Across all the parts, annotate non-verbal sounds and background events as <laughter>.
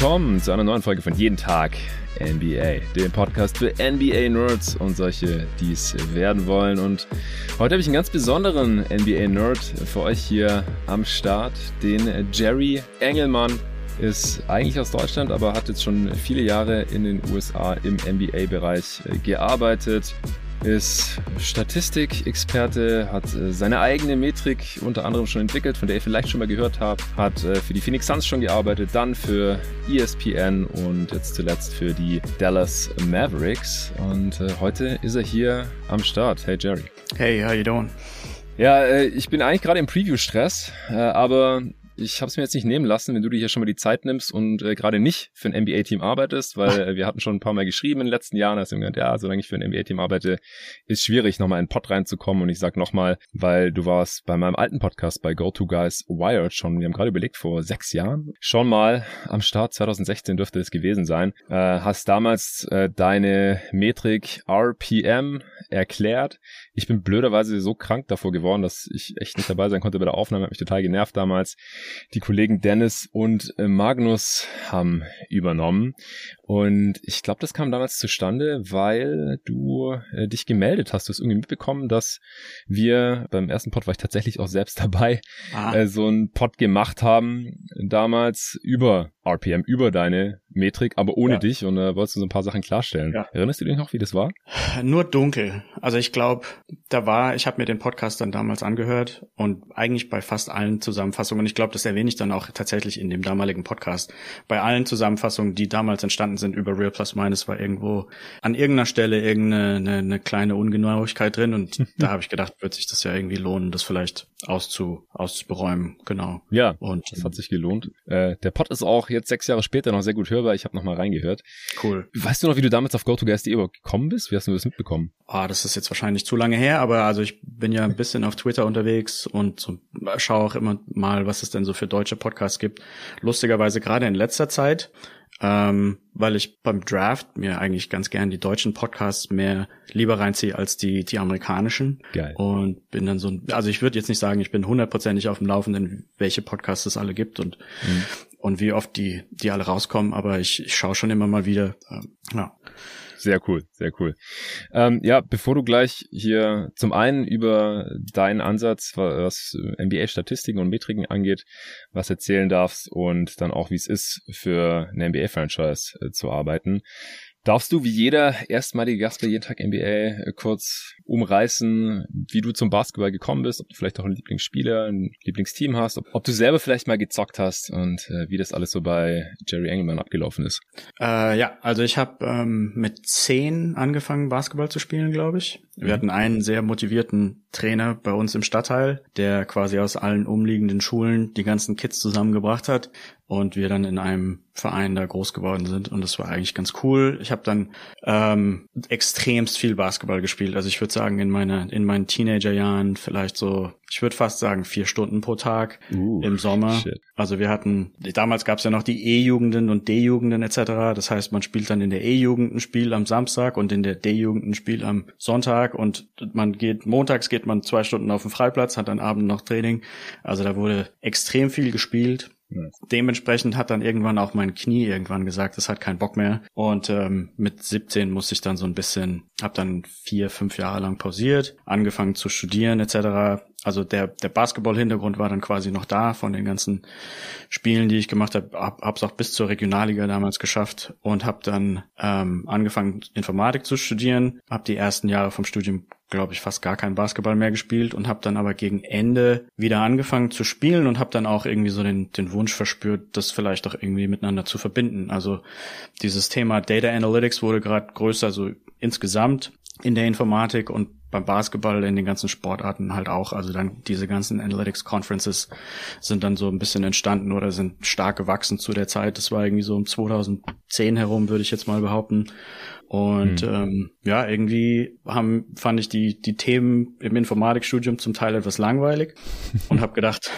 willkommen zu einer neuen Folge von Jeden Tag NBA, dem Podcast für NBA-Nerds und solche, die es werden wollen. Und heute habe ich einen ganz besonderen NBA-Nerd für euch hier am Start, den Jerry Engelmann. Ist eigentlich aus Deutschland, aber hat jetzt schon viele Jahre in den USA im NBA-Bereich gearbeitet ist Statistikexperte, hat äh, seine eigene Metrik unter anderem schon entwickelt, von der ihr vielleicht schon mal gehört habt, hat äh, für die Phoenix Suns schon gearbeitet, dann für ESPN und jetzt zuletzt für die Dallas Mavericks. Und äh, heute ist er hier am Start. Hey Jerry. Hey, how you doing? Ja, ich bin eigentlich gerade im Preview-Stress, aber ich habe es mir jetzt nicht nehmen lassen, wenn du dir hier schon mal die Zeit nimmst und äh, gerade nicht für ein NBA-Team arbeitest, weil äh, <laughs> wir hatten schon ein paar Mal geschrieben in den letzten Jahren, also gesagt, ja, solange ich für ein NBA-Team arbeite, ist schwierig, nochmal in den Pod reinzukommen. Und ich sag nochmal, weil du warst bei meinem alten Podcast bei Go-To-Guys Wired schon, wir haben gerade überlegt, vor sechs Jahren, schon mal am Start 2016 dürfte es gewesen sein, äh, hast damals äh, deine Metrik RPM erklärt. Ich bin blöderweise so krank davor geworden, dass ich echt nicht dabei sein konnte bei der Aufnahme, hat mich total genervt damals. Die Kollegen Dennis und äh, Magnus haben übernommen. Und ich glaube, das kam damals zustande, weil du äh, dich gemeldet hast. Du hast irgendwie mitbekommen, dass wir beim ersten Pod war ich tatsächlich auch selbst dabei, ah. äh, so einen Pod gemacht haben, damals über RPM, über deine Metrik, aber ohne ja. dich und äh, wolltest du so ein paar Sachen klarstellen. Ja. Erinnerst du dich noch, wie das war? Nur dunkel. Also ich glaube, da war, ich habe mir den Podcast dann damals angehört und eigentlich bei fast allen Zusammenfassungen, ich glaube, das erwähne ich dann auch tatsächlich in dem damaligen Podcast, bei allen Zusammenfassungen, die damals entstanden sind über Real Plus Minus, war irgendwo an irgendeiner Stelle irgendeine eine, eine kleine Ungenauigkeit drin und <laughs> da habe ich gedacht, wird sich das ja irgendwie lohnen, das vielleicht auszu, auszuberäumen. Genau. Ja, und das hat sich gelohnt. Äh, der Pod ist auch jetzt sechs Jahre später noch sehr gut hörbar. Ich habe noch mal reingehört. Cool. Weißt du noch, wie du damals auf GoToGuys.de gekommen bist? Wie hast du das mitbekommen? Ah, das ist jetzt wahrscheinlich zu lange her, aber also ich bin ja ein bisschen auf Twitter unterwegs und so, schaue auch immer mal, was es denn so für deutsche Podcasts gibt. Lustigerweise gerade in letzter Zeit ähm, weil ich beim Draft mir eigentlich ganz gern die deutschen Podcasts mehr lieber reinziehe als die die amerikanischen. Geil. Und bin dann so, also ich würde jetzt nicht sagen, ich bin hundertprozentig auf dem Laufenden, welche Podcasts es alle gibt und mhm. Und wie oft die die alle rauskommen, aber ich, ich schaue schon immer mal wieder. Ähm, ja. Sehr cool, sehr cool. Ähm, ja, bevor du gleich hier zum einen über deinen Ansatz, was NBA-Statistiken und Metriken angeht, was erzählen darfst und dann auch, wie es ist, für eine NBA-Franchise äh, zu arbeiten, Darfst du wie jeder erstmalige Gast bei jeden Tag NBA äh, kurz umreißen, wie du zum Basketball gekommen bist, ob du vielleicht auch einen Lieblingsspieler, ein Lieblingsteam hast, ob, ob du selber vielleicht mal gezockt hast und äh, wie das alles so bei Jerry Engelmann abgelaufen ist? Äh, ja, also ich habe ähm, mit zehn angefangen Basketball zu spielen, glaube ich. Wir mhm. hatten einen sehr motivierten Trainer bei uns im Stadtteil, der quasi aus allen umliegenden Schulen die ganzen Kids zusammengebracht hat und wir dann in einem Verein da groß geworden sind und das war eigentlich ganz cool. Ich habe dann ähm, extremst viel Basketball gespielt. Also ich würde sagen in meiner in meinen Teenagerjahren vielleicht so, ich würde fast sagen vier Stunden pro Tag uh, im Sommer. Shit. Also wir hatten damals gab es ja noch die E-Jugenden und D-Jugenden etc. Das heißt, man spielt dann in der E-Jugend ein Spiel am Samstag und in der D-Jugend ein Spiel am Sonntag und man geht montags geht man zwei Stunden auf den Freiplatz, hat dann Abend noch Training. Also da wurde extrem viel gespielt Dementsprechend hat dann irgendwann auch mein Knie irgendwann gesagt, es hat keinen Bock mehr. Und ähm, mit 17 musste ich dann so ein bisschen, habe dann vier, fünf Jahre lang pausiert, angefangen zu studieren etc. Also der, der Basketball-Hintergrund war dann quasi noch da von den ganzen Spielen, die ich gemacht habe. Hab, hab's auch bis zur Regionalliga damals geschafft und habe dann ähm, angefangen, Informatik zu studieren. Habe die ersten Jahre vom Studium glaube ich, fast gar kein Basketball mehr gespielt und habe dann aber gegen Ende wieder angefangen zu spielen und habe dann auch irgendwie so den, den Wunsch verspürt, das vielleicht auch irgendwie miteinander zu verbinden. Also dieses Thema Data Analytics wurde gerade größer, so insgesamt in der Informatik und beim Basketball in den ganzen Sportarten halt auch. Also dann diese ganzen Analytics Conferences sind dann so ein bisschen entstanden oder sind stark gewachsen zu der Zeit. Das war irgendwie so um 2010 herum, würde ich jetzt mal behaupten. Und mhm. ähm, ja, irgendwie haben, fand ich die, die Themen im Informatikstudium zum Teil etwas langweilig <laughs> und habe gedacht,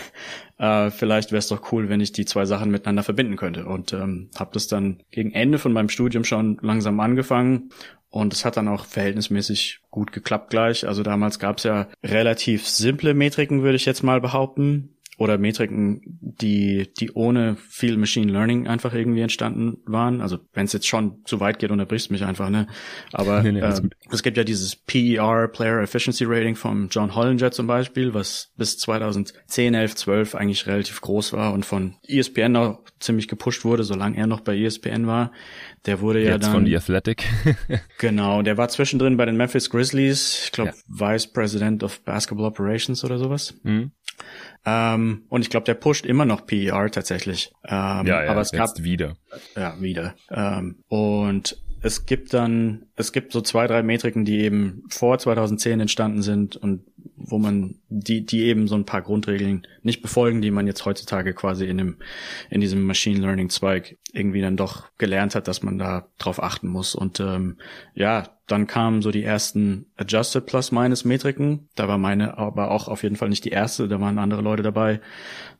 äh, vielleicht wäre es doch cool, wenn ich die zwei Sachen miteinander verbinden könnte. Und ähm, habe das dann gegen Ende von meinem Studium schon langsam angefangen und es hat dann auch verhältnismäßig gut geklappt gleich. Also damals gab es ja relativ simple Metriken, würde ich jetzt mal behaupten. oder Metriken, die, die ohne viel Machine Learning einfach irgendwie entstanden waren. Also wenn es jetzt schon zu weit geht, unterbrichst mich einfach, ne? Aber <laughs> nee, nee, äh, es gibt ja dieses PER, Player Efficiency Rating von John Hollinger zum Beispiel, was bis 2010, 11, 12 eigentlich relativ groß war und von ESPN auch ziemlich gepusht wurde, solange er noch bei ESPN war. Der wurde ja dann von The Athletic. <laughs> genau, der war zwischendrin bei den Memphis Grizzlies, ich glaube ja. Vice President of Basketball Operations oder sowas. Mhm. Ähm, und ich glaube, der pusht immer noch PER tatsächlich. Ähm, ja, ja, aber es gab wieder. Ja, wieder. Ähm, und es gibt dann, es gibt so zwei, drei Metriken, die eben vor 2010 entstanden sind und wo man die, die eben so ein paar Grundregeln nicht befolgen, die man jetzt heutzutage quasi in dem, in diesem Machine Learning Zweig irgendwie dann doch gelernt hat, dass man da drauf achten muss. Und ähm, ja, dann kamen so die ersten Adjusted Plus-Minus Metriken. Da war meine aber auch auf jeden Fall nicht die erste, da waren andere Leute dabei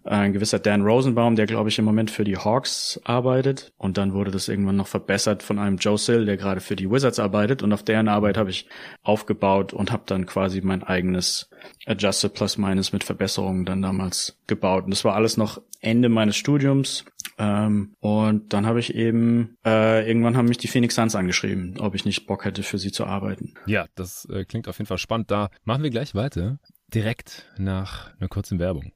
ein gewisser Dan Rosenbaum, der glaube ich im Moment für die Hawks arbeitet. Und dann wurde das irgendwann noch verbessert von einem Joe Sill, der gerade für die Wizards arbeitet. Und auf deren Arbeit habe ich aufgebaut und habe dann quasi mein eigenes Adjusted Plus Minus mit Verbesserungen dann damals gebaut. Und das war alles noch Ende meines Studiums. Ähm, und dann habe ich eben, äh, irgendwann haben mich die Phoenix Suns angeschrieben, ob ich nicht Bock hätte, für sie zu arbeiten. Ja, das äh, klingt auf jeden Fall spannend. Da machen wir gleich weiter. Direkt nach einer kurzen Werbung.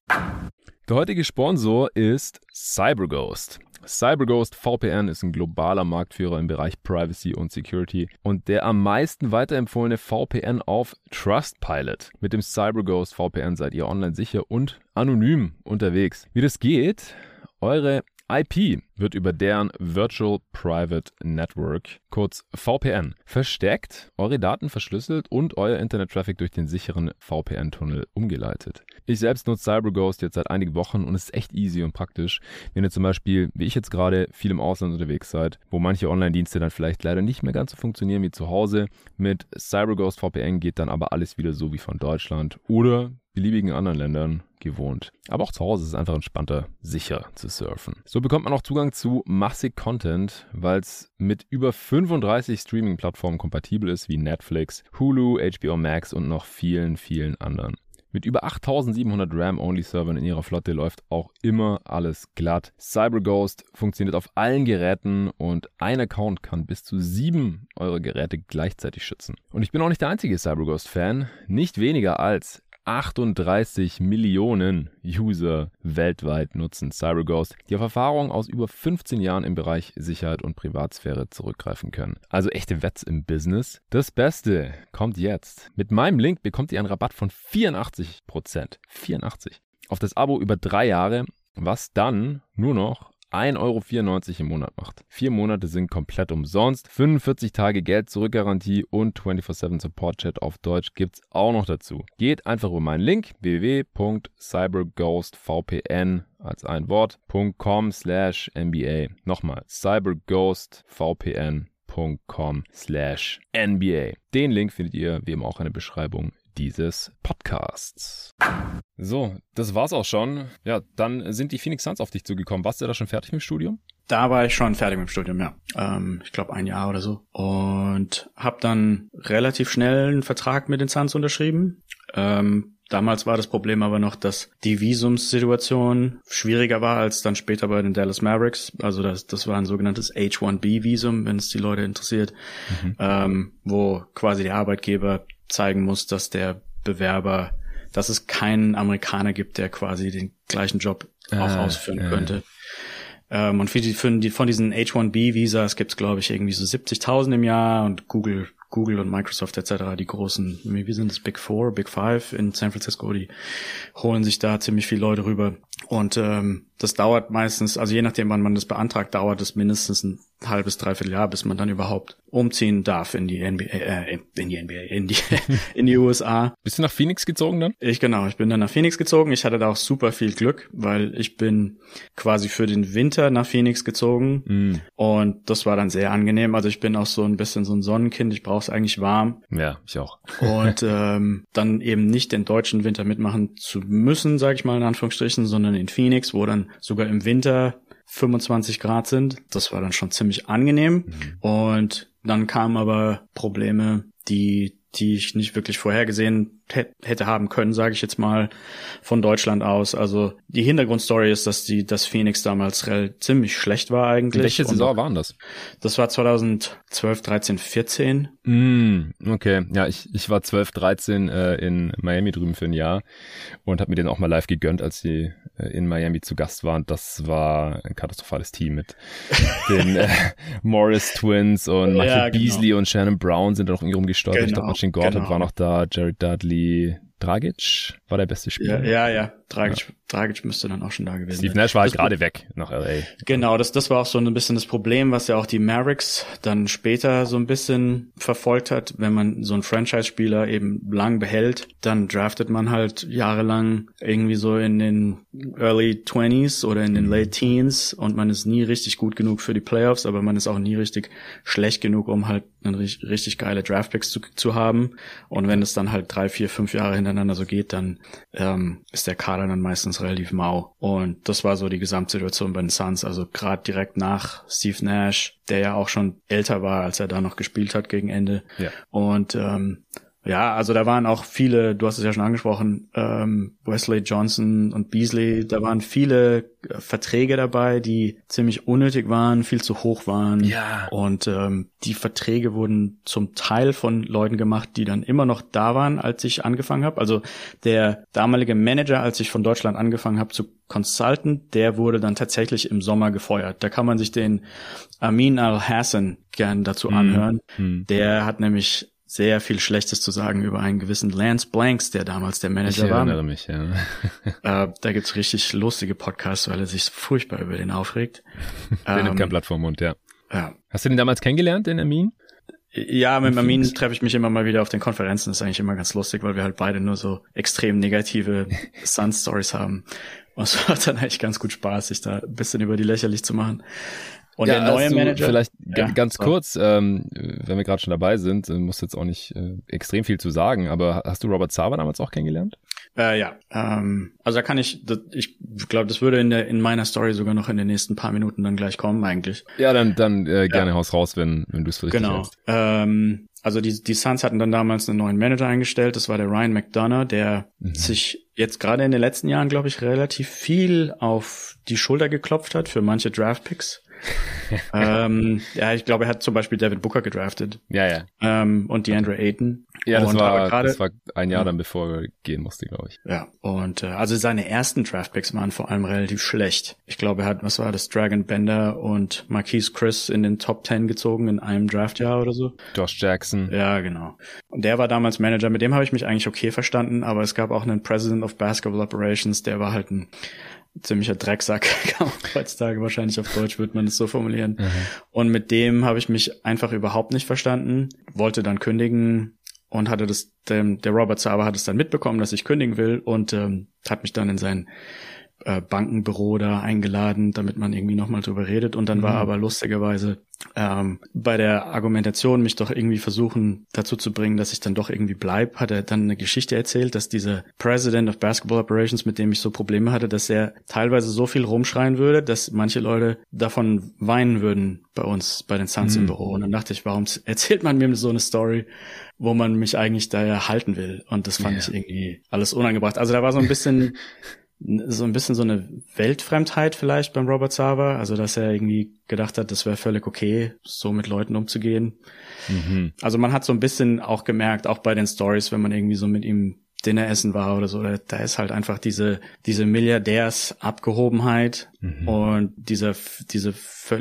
Der heutige Sponsor ist CyberGhost. CyberGhost VPN ist ein globaler Marktführer im Bereich Privacy und Security und der am meisten weiterempfohlene VPN auf Trustpilot. Mit dem CyberGhost VPN seid ihr online sicher und anonym unterwegs. Wie das geht? Eure IP wird über deren Virtual Private Network, kurz VPN, versteckt, eure Daten verschlüsselt und euer Internet-Traffic durch den sicheren VPN-Tunnel umgeleitet. Ich selbst nutze CyberGhost jetzt seit einigen Wochen und es ist echt easy und praktisch, wenn ihr zum Beispiel, wie ich jetzt gerade, viel im Ausland unterwegs seid, wo manche Online-Dienste dann vielleicht leider nicht mehr ganz so funktionieren wie zu Hause. Mit CyberGhost VPN geht dann aber alles wieder so wie von Deutschland oder beliebigen anderen Ländern gewohnt. Aber auch zu Hause ist es einfach entspannter, sicher zu surfen. So bekommt man auch Zugang zu massig Content, weil es mit über 35 Streaming-Plattformen kompatibel ist, wie Netflix, Hulu, HBO Max und noch vielen, vielen anderen. Mit über 8700 RAM-Only-Servern in ihrer Flotte läuft auch immer alles glatt. CyberGhost funktioniert auf allen Geräten und ein Account kann bis zu sieben eurer Geräte gleichzeitig schützen. Und ich bin auch nicht der einzige CyberGhost-Fan. Nicht weniger als 38 Millionen User weltweit nutzen CyberGhost, die auf Erfahrungen aus über 15 Jahren im Bereich Sicherheit und Privatsphäre zurückgreifen können. Also echte Wets im Business. Das Beste kommt jetzt. Mit meinem Link bekommt ihr einen Rabatt von 84%. 84. Auf das Abo über drei Jahre, was dann nur noch 1,94 Euro im Monat macht. Vier Monate sind komplett umsonst. 45 Tage Geld zurück Garantie und 24-7 Support Chat auf Deutsch gibt's auch noch dazu. Geht einfach über meinen Link www.cyberghostvpn als ein Wort.com slash NBA. Nochmal cyberghostvpn.com slash NBA. Den Link findet ihr wie immer auch in der Beschreibung dieses Podcasts. So, das war's auch schon. Ja, dann sind die Phoenix Suns auf dich zugekommen. Warst du da schon fertig mit dem Studium? Da war ich schon fertig mit dem Studium, ja. Ähm, ich glaube ein Jahr oder so. Und habe dann relativ schnell einen Vertrag mit den Suns unterschrieben. Ähm, Damals war das Problem aber noch, dass die Visumssituation schwieriger war als dann später bei den Dallas Mavericks. Also das, das war ein sogenanntes H1B-Visum, wenn es die Leute interessiert, mhm. ähm, wo quasi der Arbeitgeber zeigen muss, dass der Bewerber, dass es keinen Amerikaner gibt, der quasi den gleichen Job auch ah, ausführen ja. könnte. Ähm, und für die, für die, von diesen H1B-Visas gibt es, glaube ich, irgendwie so 70.000 im Jahr und Google Google und Microsoft etc., die großen, wie sind das, Big Four, Big Five in San Francisco, die holen sich da ziemlich viele Leute rüber. Und ähm, das dauert meistens, also je nachdem, wann man das beantragt, dauert es mindestens ein halbes, dreiviertel Jahr, bis man dann überhaupt umziehen darf in die NBA, äh, in die NBA, in die, <laughs> in die USA. Bist du nach Phoenix gezogen dann? Ich genau, ich bin dann nach Phoenix gezogen. Ich hatte da auch super viel Glück, weil ich bin quasi für den Winter nach Phoenix gezogen mm. und das war dann sehr angenehm. Also ich bin auch so ein bisschen so ein Sonnenkind. Ich brauche es eigentlich warm. Ja, ich auch. und <laughs> ähm, dann eben nicht den deutschen Winter mitmachen zu müssen, sage ich mal in Anführungsstrichen, sondern in Phoenix, wo dann sogar im Winter 25 Grad sind. Das war dann schon ziemlich angenehm. Mhm. Und dann kamen aber Probleme, die, die ich nicht wirklich vorhergesehen hätte haben können, sage ich jetzt mal, von Deutschland aus. Also die Hintergrundstory ist, dass die, dass Phoenix damals ziemlich schlecht war eigentlich. Welche Saison waren das? Das war 2012, 13, 14. Mm, okay, ja, ich, ich war 12, 13 äh, in Miami drüben für ein Jahr und habe mir den auch mal live gegönnt, als sie äh, in Miami zu Gast waren. Das war ein katastrophales Team mit <laughs> den äh, Morris Twins und Michael ja, genau. Beasley und Shannon Brown sind da noch irgendwie rumgestolpert. Genau, ich glaube, Machine Gordon genau. war noch da, Jared Dudley, Dragic war der beste Spieler. Ja, ja, ja. Dragic, ja. Dragic müsste dann auch schon da gewesen sein. Steve Nash war halt gerade weg nach LA. Genau, das, das war auch so ein bisschen das Problem, was ja auch die Mavericks dann später so ein bisschen verfolgt hat. Wenn man so einen Franchise-Spieler eben lang behält, dann draftet man halt jahrelang irgendwie so in den Early 20s oder in den Late Teens und man ist nie richtig gut genug für die Playoffs, aber man ist auch nie richtig schlecht genug, um halt einen richtig, richtig geile Draftpicks zu, zu haben. Und wenn es dann halt drei, vier, fünf Jahre hintereinander so geht, dann ähm, ist der Kader dann meistens relativ mau. Und das war so die Gesamtsituation bei den Suns. Also gerade direkt nach Steve Nash, der ja auch schon älter war, als er da noch gespielt hat gegen Ende. Ja. Und ähm, ja, also da waren auch viele, du hast es ja schon angesprochen, ähm, Wesley Johnson und Beasley, da waren viele äh, Verträge dabei, die ziemlich unnötig waren, viel zu hoch waren. Ja. Und ähm, die Verträge wurden zum Teil von Leuten gemacht, die dann immer noch da waren, als ich angefangen habe. Also der damalige Manager, als ich von Deutschland angefangen habe zu consulten, der wurde dann tatsächlich im Sommer gefeuert. Da kann man sich den Amin Al-Hassan gern dazu mhm. anhören. Mhm. Der hat nämlich sehr viel Schlechtes zu sagen über einen gewissen Lance Blanks, der damals der Manager ich war. Ich erinnere mich, ja. <laughs> äh, da gibt's richtig lustige Podcasts, weil er sich furchtbar über den aufregt. <laughs> der ähm, nimmt kein Blatt vom Mund, ja. ja. Hast du den damals kennengelernt, den Armin? Ja, mit Armin treffe ich mich immer mal wieder auf den Konferenzen. Das ist eigentlich immer ganz lustig, weil wir halt beide nur so extrem negative <laughs> Sun-Stories haben. Und es macht dann eigentlich ganz gut Spaß, sich da ein bisschen über die lächerlich zu machen. Und ja, der neue Manager. Vielleicht ja, ganz so. kurz, ähm, wenn wir gerade schon dabei sind, äh, muss jetzt auch nicht äh, extrem viel zu sagen, aber hast du Robert Sava damals auch kennengelernt? Äh, ja, ähm, also da kann ich, das, ich glaube, das würde in der in meiner Story sogar noch in den nächsten paar Minuten dann gleich kommen eigentlich. Ja, dann dann äh, gerne ja. Haus raus, wenn wenn du es für richtig genau. hältst. Ähm, also die, die Suns hatten dann damals einen neuen Manager eingestellt, das war der Ryan McDonough, der mhm. sich jetzt gerade in den letzten Jahren, glaube ich, relativ viel auf die Schulter geklopft hat für manche Draftpicks. <laughs> ähm, ja, ich glaube, er hat zum Beispiel David Booker gedraftet. Ja, ja. Ähm, und DeAndre Ayton. Ja, das, war, grade, das war ein Jahr dann, bevor er gehen musste, glaube ich. Ja, und äh, also seine ersten Draftpicks waren vor allem relativ schlecht. Ich glaube, er hat, was war das, Dragon Bender und Marquise Chris in den Top Ten gezogen in einem Draftjahr oder so. Josh Jackson. Ja, genau. Und der war damals Manager, mit dem habe ich mich eigentlich okay verstanden, aber es gab auch einen President of Basketball Operations, der war halt ein ziemlicher Drecksack, <laughs> kann man heutzutage wahrscheinlich auf Deutsch wird man es so formulieren. Mhm. Und mit dem habe ich mich einfach überhaupt nicht verstanden, wollte dann kündigen und hatte das, der, der Robert Saba hat es dann mitbekommen, dass ich kündigen will und ähm, hat mich dann in sein äh, Bankenbüro da eingeladen, damit man irgendwie nochmal drüber redet. Und dann mhm. war aber lustigerweise ähm, bei der Argumentation mich doch irgendwie versuchen dazu zu bringen, dass ich dann doch irgendwie bleib, hat er dann eine Geschichte erzählt, dass dieser President of Basketball Operations, mit dem ich so Probleme hatte, dass er teilweise so viel rumschreien würde, dass manche Leute davon weinen würden bei uns, bei den Suns mhm. im Büro. Und dann dachte ich, warum erzählt man mir so eine Story, wo man mich eigentlich da halten will? Und das fand yeah. ich irgendwie alles unangebracht. Also da war so ein bisschen <laughs> so ein bisschen so eine Weltfremdheit vielleicht beim Robert Sava, also dass er irgendwie gedacht hat, das wäre völlig okay, so mit Leuten umzugehen. Mhm. Also man hat so ein bisschen auch gemerkt, auch bei den Stories, wenn man irgendwie so mit ihm Dinner essen war oder so, da ist halt einfach diese diese Milliardärsabgehobenheit mhm. und dieser diese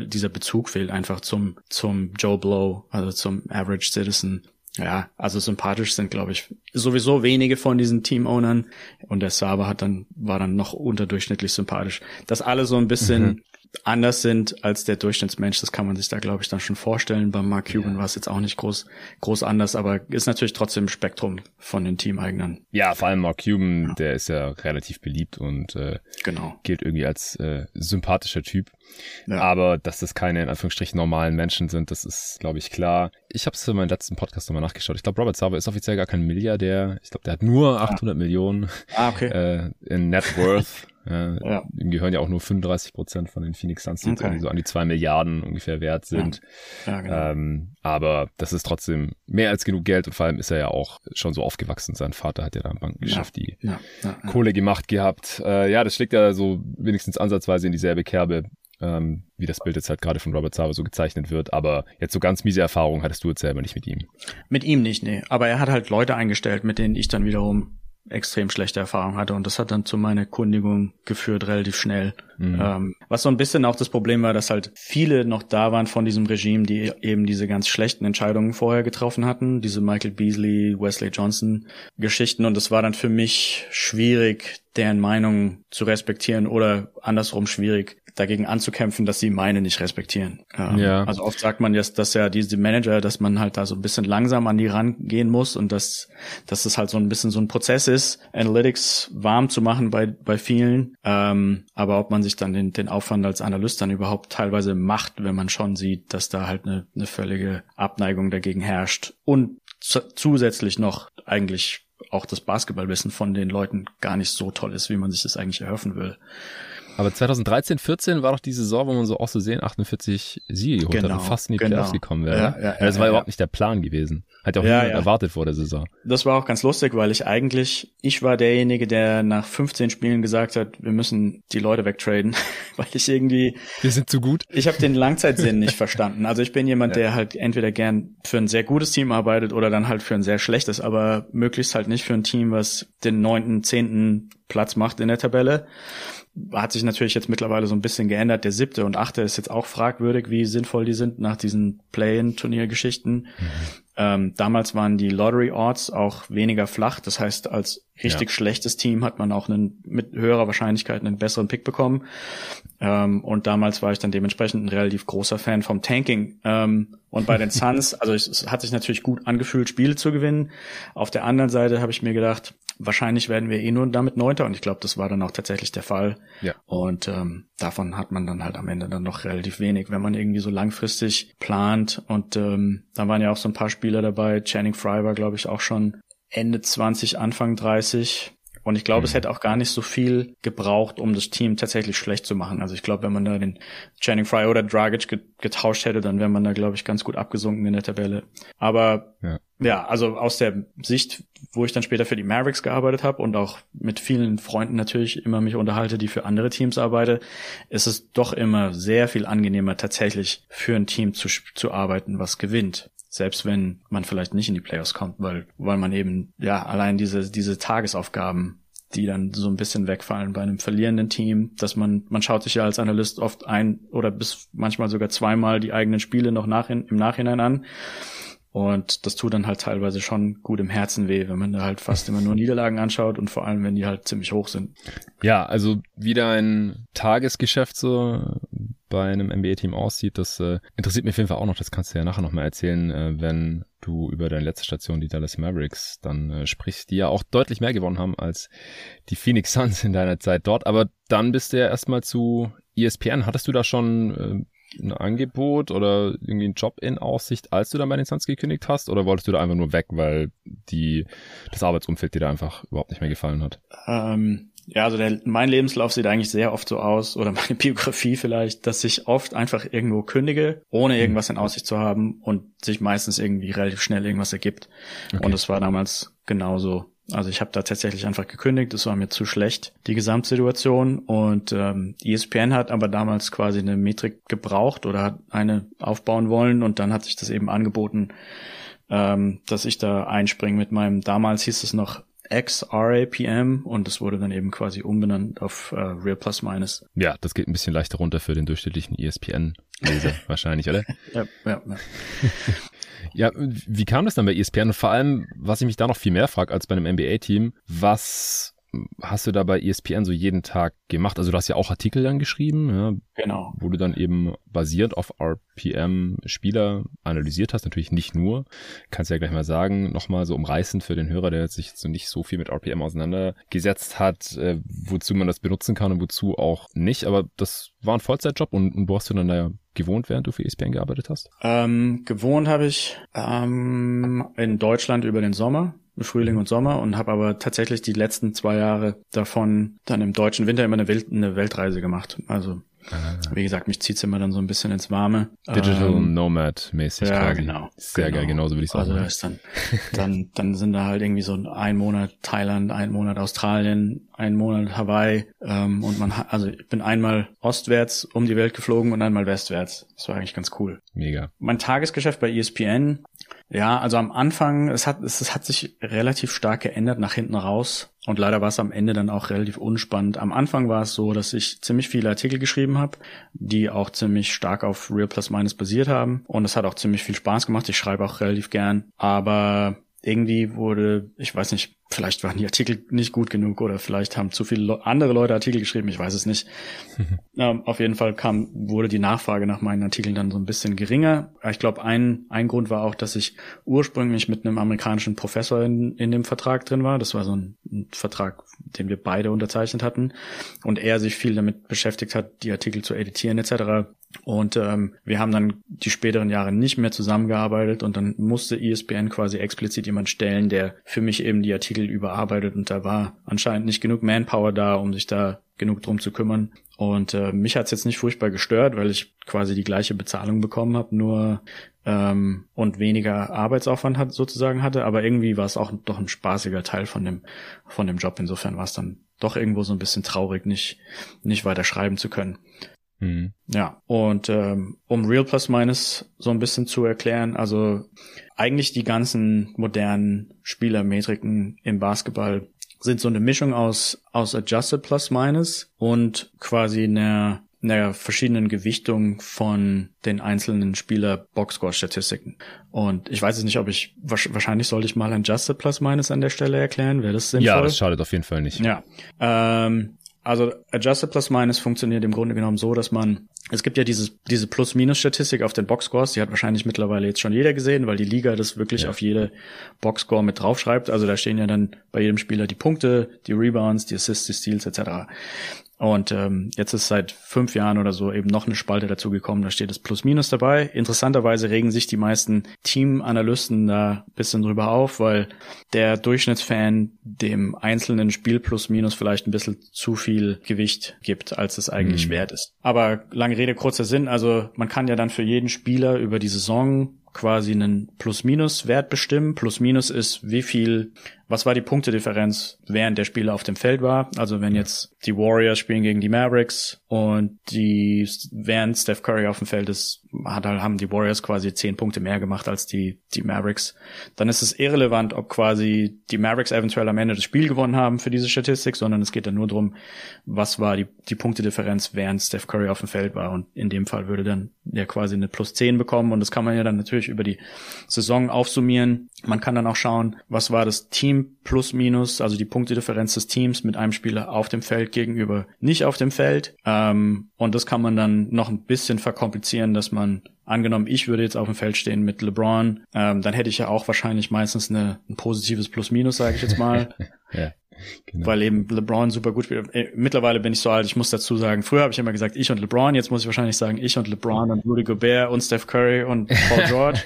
dieser Bezug fehlt einfach zum zum Joe Blow, also zum Average Citizen. Ja, also sympathisch sind, glaube ich, sowieso wenige von diesen Team-Ownern. Und der Saber hat dann, war dann noch unterdurchschnittlich sympathisch. Dass alle so ein bisschen mhm. anders sind als der Durchschnittsmensch, das kann man sich da, glaube ich, dann schon vorstellen. Beim Mark Cuban ja. war es jetzt auch nicht groß, groß anders, aber ist natürlich trotzdem im Spektrum von den Teameignern. Ja, vor allem Mark Cuban, ja. der ist ja relativ beliebt und äh, genau. gilt irgendwie als äh, sympathischer Typ. Ja. Aber dass das keine in Anführungsstrichen normalen Menschen sind, das ist, glaube ich, klar. Ich habe es in meinem letzten Podcast nochmal nachgeschaut. Ich glaube, Robert Sava ist offiziell gar kein Milliardär. Ich glaube, der hat nur 800 ah. Millionen ah, okay. <laughs> äh, in Net Worth. <laughs> Ja, ja. Ihm gehören ja auch nur 35 Prozent von den Phoenix Suns, die okay. so an die zwei Milliarden ungefähr wert sind. Ja. Ja, genau. ähm, aber das ist trotzdem mehr als genug Geld und vor allem ist er ja auch schon so aufgewachsen. Sein Vater hat ja da im Bankengeschäft die Kohle gemacht gehabt. Äh, ja, das schlägt ja so wenigstens ansatzweise in dieselbe Kerbe ähm, wie das Bild jetzt halt gerade von Robert Sava so gezeichnet wird. Aber jetzt so ganz miese Erfahrungen hattest du jetzt selber nicht mit ihm. Mit ihm nicht, nee. Aber er hat halt Leute eingestellt, mit denen ich dann wiederum extrem schlechte Erfahrungen hatte und das hat dann zu meiner Kundigung geführt relativ schnell. Mhm. Ähm, was so ein bisschen auch das Problem war, dass halt viele noch da waren von diesem Regime, die eben diese ganz schlechten Entscheidungen vorher getroffen hatten, diese Michael Beasley, Wesley Johnson Geschichten und es war dann für mich schwierig, deren Meinung zu respektieren oder andersrum schwierig, dagegen anzukämpfen, dass sie meine nicht respektieren. Ähm, ja. Also oft sagt man jetzt, dass ja diese Manager, dass man halt da so ein bisschen langsam an die rangehen muss und dass, dass es halt so ein bisschen so ein Prozess ist, Analytics warm zu machen bei, bei vielen. Ähm, aber ob man sich dann den, den Aufwand als Analyst dann überhaupt teilweise macht, wenn man schon sieht, dass da halt eine, eine völlige Abneigung dagegen herrscht und zusätzlich noch eigentlich auch das Basketballwissen von den Leuten gar nicht so toll ist, wie man sich das eigentlich erhoffen will. Aber 2013, 14 war doch die Saison, wo man so auch so sehen, 48 Siege geholt genau, hat und fast in die genau. Playoffs gekommen wäre. Ja, ja, ja, das war überhaupt nicht der Plan gewesen. Hat ja auch niemand erwartet vor der Saison. Das war auch ganz lustig, weil ich eigentlich, ich war derjenige, der nach 15 Spielen gesagt hat, wir müssen die Leute wegtraden, <laughs> weil ich irgendwie... Wir sind zu gut. Ich habe den Langzeitsinn nicht <laughs> verstanden. Also ich bin jemand, der halt entweder gern für ein sehr gutes Team arbeitet oder dann halt für ein sehr schlechtes, aber möglichst halt nicht für ein Team, was den neunten, zehnten Platz macht in der Tabelle hat sich natürlich jetzt mittlerweile so ein bisschen geändert. Der siebte und achte ist jetzt auch fragwürdig, wie sinnvoll die sind nach diesen Play-in-Turniergeschichten. Mhm. Ähm, damals waren die Lottery-Odds auch weniger flach. Das heißt, als richtig ja. schlechtes Team hat man auch einen, mit höherer Wahrscheinlichkeit einen besseren Pick bekommen. Ähm, und damals war ich dann dementsprechend ein relativ großer Fan vom Tanking. Ähm, und bei den <laughs> Suns, also es, es, hat sich natürlich gut angefühlt, Spiele zu gewinnen. Auf der anderen Seite habe ich mir gedacht, wahrscheinlich werden wir eh nur damit Neunter und ich glaube, das war dann auch tatsächlich der Fall. Ja. Und ähm, davon hat man dann halt am Ende dann noch relativ wenig, wenn man irgendwie so langfristig plant. Und ähm, da waren ja auch so ein paar Spieler dabei. Channing Fry war, glaube ich, auch schon Ende 20, Anfang 30. Und ich glaube, mhm. es hätte auch gar nicht so viel gebraucht, um das Team tatsächlich schlecht zu machen. Also ich glaube, wenn man da den Channing Fry oder Dragic getauscht hätte, dann wäre man da, glaube ich, ganz gut abgesunken in der Tabelle. Aber ja. ja, also aus der Sicht, wo ich dann später für die Mavericks gearbeitet habe und auch mit vielen Freunden natürlich immer mich unterhalte, die für andere Teams arbeite, ist es doch immer sehr viel angenehmer, tatsächlich für ein Team zu, zu arbeiten, was gewinnt selbst wenn man vielleicht nicht in die Playoffs kommt, weil, weil man eben, ja, allein diese, diese Tagesaufgaben, die dann so ein bisschen wegfallen bei einem verlierenden Team, dass man, man schaut sich ja als Analyst oft ein oder bis manchmal sogar zweimal die eigenen Spiele noch nach, im Nachhinein an. Und das tut dann halt teilweise schon gut im Herzen weh, wenn man da halt fast immer nur Niederlagen anschaut und vor allem, wenn die halt ziemlich hoch sind. Ja, also wieder ein Tagesgeschäft so bei einem NBA-Team aussieht. Das äh, interessiert mich auf jeden Fall auch noch. Das kannst du ja nachher nochmal erzählen, äh, wenn du über deine letzte Station, die Dallas Mavericks, dann äh, sprichst, die ja auch deutlich mehr gewonnen haben als die Phoenix Suns in deiner Zeit dort. Aber dann bist du ja erstmal zu ESPN. Hattest du da schon äh, ein Angebot oder irgendwie einen Job in Aussicht, als du dann bei den Suns gekündigt hast? Oder wolltest du da einfach nur weg, weil die, das Arbeitsumfeld dir da einfach überhaupt nicht mehr gefallen hat? Ähm, ja, also der, mein Lebenslauf sieht eigentlich sehr oft so aus, oder <laughs> meine Biografie vielleicht, dass ich oft einfach irgendwo kündige, ohne irgendwas in Aussicht zu haben und sich meistens irgendwie relativ schnell irgendwas ergibt. Okay. Und das war damals genauso. Also ich habe da tatsächlich einfach gekündigt, es war mir zu schlecht, die Gesamtsituation. Und ähm, ESPN hat aber damals quasi eine Metrik gebraucht oder hat eine aufbauen wollen und dann hat sich das eben angeboten, ähm, dass ich da einspringe mit meinem, damals hieß es noch XRAPM und es wurde dann eben quasi umbenannt auf äh, Real Plus Minus. Ja, das geht ein bisschen leichter runter für den durchschnittlichen ESPN-Leser <laughs> wahrscheinlich, oder? Ja, ja, ja. <laughs> ja, wie kam das dann bei ESPN? Und vor allem, was ich mich da noch viel mehr frage als bei einem NBA-Team, was hast du da bei ESPN so jeden Tag gemacht? Also du hast ja auch Artikel dann geschrieben, ja, genau. wo du dann eben basierend auf RPM Spieler analysiert hast, natürlich nicht nur. Kannst ja gleich mal sagen, nochmal so umreißend für den Hörer, der sich so nicht so viel mit RPM auseinandergesetzt hat, äh, wozu man das benutzen kann und wozu auch nicht. Aber das war ein Vollzeitjob und, und wo hast du dann da gewohnt, während du für ESPN gearbeitet hast? Ähm, gewohnt habe ich ähm, in Deutschland über den Sommer Frühling und Sommer und habe aber tatsächlich die letzten zwei Jahre davon dann im deutschen Winter immer eine, Welt, eine Weltreise gemacht. Also Ah. Wie gesagt, mich zieht's immer dann so ein bisschen ins Warme. Digital ähm, Nomad mäßig ja, quasi. genau. Sehr genau. geil, genauso würde ich sagen. Also da ist dann, dann, dann sind da halt irgendwie so ein Monat Thailand, ein Monat Australien, ein Monat Hawaii ähm, und man, also ich bin einmal ostwärts um die Welt geflogen und einmal westwärts. Das war eigentlich ganz cool. Mega. Mein Tagesgeschäft bei ESPN ja, also am Anfang, es hat, es hat sich relativ stark geändert nach hinten raus. Und leider war es am Ende dann auch relativ unspannend. Am Anfang war es so, dass ich ziemlich viele Artikel geschrieben habe, die auch ziemlich stark auf Real Plus Minus basiert haben. Und es hat auch ziemlich viel Spaß gemacht. Ich schreibe auch relativ gern. Aber irgendwie wurde, ich weiß nicht, vielleicht waren die Artikel nicht gut genug oder vielleicht haben zu viele andere Leute Artikel geschrieben, ich weiß es nicht. <laughs> ähm, auf jeden Fall kam, wurde die Nachfrage nach meinen Artikeln dann so ein bisschen geringer. Ich glaube, ein, ein Grund war auch, dass ich ursprünglich mit einem amerikanischen Professor in, in dem Vertrag drin war. Das war so ein, ein Vertrag, den wir beide unterzeichnet hatten. Und er sich viel damit beschäftigt hat, die Artikel zu editieren etc. Und ähm, wir haben dann die späteren Jahre nicht mehr zusammengearbeitet und dann musste ESPN quasi explizit jemand stellen, der für mich eben die Artikel überarbeitet und da war anscheinend nicht genug Manpower da, um sich da genug drum zu kümmern. Und äh, mich hat's jetzt nicht furchtbar gestört, weil ich quasi die gleiche Bezahlung bekommen habe, nur ähm, und weniger Arbeitsaufwand hat, sozusagen hatte. Aber irgendwie war es auch doch ein spaßiger Teil von dem von dem Job. Insofern war es dann doch irgendwo so ein bisschen traurig, nicht nicht weiter schreiben zu können. Mhm. Ja, und ähm, um Real Plus Minus so ein bisschen zu erklären, also eigentlich die ganzen modernen Spielermetriken im Basketball sind so eine Mischung aus, aus Adjusted Plus Minus und quasi einer, einer verschiedenen Gewichtung von den einzelnen Spieler Boxscore-Statistiken. Und ich weiß es nicht, ob ich, wahrscheinlich sollte ich mal Adjusted Plus Minus an der Stelle erklären. Wäre das sinnvoll? Ja, das schadet auf jeden Fall nicht. Ja. Ähm, also Adjusted Plus Minus funktioniert im Grunde genommen so, dass man es gibt ja dieses, diese Plus-Minus-Statistik auf den Boxscores, die hat wahrscheinlich mittlerweile jetzt schon jeder gesehen, weil die Liga das wirklich ja. auf jede Boxscore mit draufschreibt. Also da stehen ja dann bei jedem Spieler die Punkte, die Rebounds, die Assists, die Steals etc. Und ähm, jetzt ist seit fünf Jahren oder so eben noch eine Spalte dazu gekommen, da steht das Plus-Minus dabei. Interessanterweise regen sich die meisten Team-Analysten da bisschen drüber auf, weil der Durchschnittsfan dem einzelnen Spiel Plus-Minus vielleicht ein bisschen zu viel Gewicht gibt, als es eigentlich mhm. wert ist. Aber lange Rede, kurzer Sinn, also man kann ja dann für jeden Spieler über die Saison quasi einen Plus-Minus-Wert bestimmen. Plus-Minus ist, wie viel was war die Punktedifferenz, während der Spieler auf dem Feld war. Also wenn jetzt die Warriors spielen gegen die Mavericks und die, während Steph Curry auf dem Feld ist, hat, haben die Warriors quasi zehn Punkte mehr gemacht als die, die Mavericks. Dann ist es irrelevant, ob quasi die Mavericks eventuell am Ende das Spiel gewonnen haben für diese Statistik, sondern es geht dann nur darum, was war die, die Punktedifferenz, während Steph Curry auf dem Feld war. Und in dem Fall würde dann der quasi eine plus zehn bekommen. Und das kann man ja dann natürlich über die Saison aufsummieren. Man kann dann auch schauen, was war das Team plus minus, also die Punktedifferenz des Teams mit einem Spieler auf dem Feld gegenüber nicht auf dem Feld. Ähm, und das kann man dann noch ein bisschen verkomplizieren, dass man Angenommen, ich würde jetzt auf dem Feld stehen mit LeBron, ähm, dann hätte ich ja auch wahrscheinlich meistens eine, ein positives Plus-Minus, sage ich jetzt mal. <laughs> ja. Genau. Weil eben LeBron super gut spielt. Äh, mittlerweile bin ich so alt, ich muss dazu sagen, früher habe ich immer gesagt, ich und LeBron, jetzt muss ich wahrscheinlich sagen, ich und LeBron und Rudy Gobert und Steph Curry und Paul <laughs> George.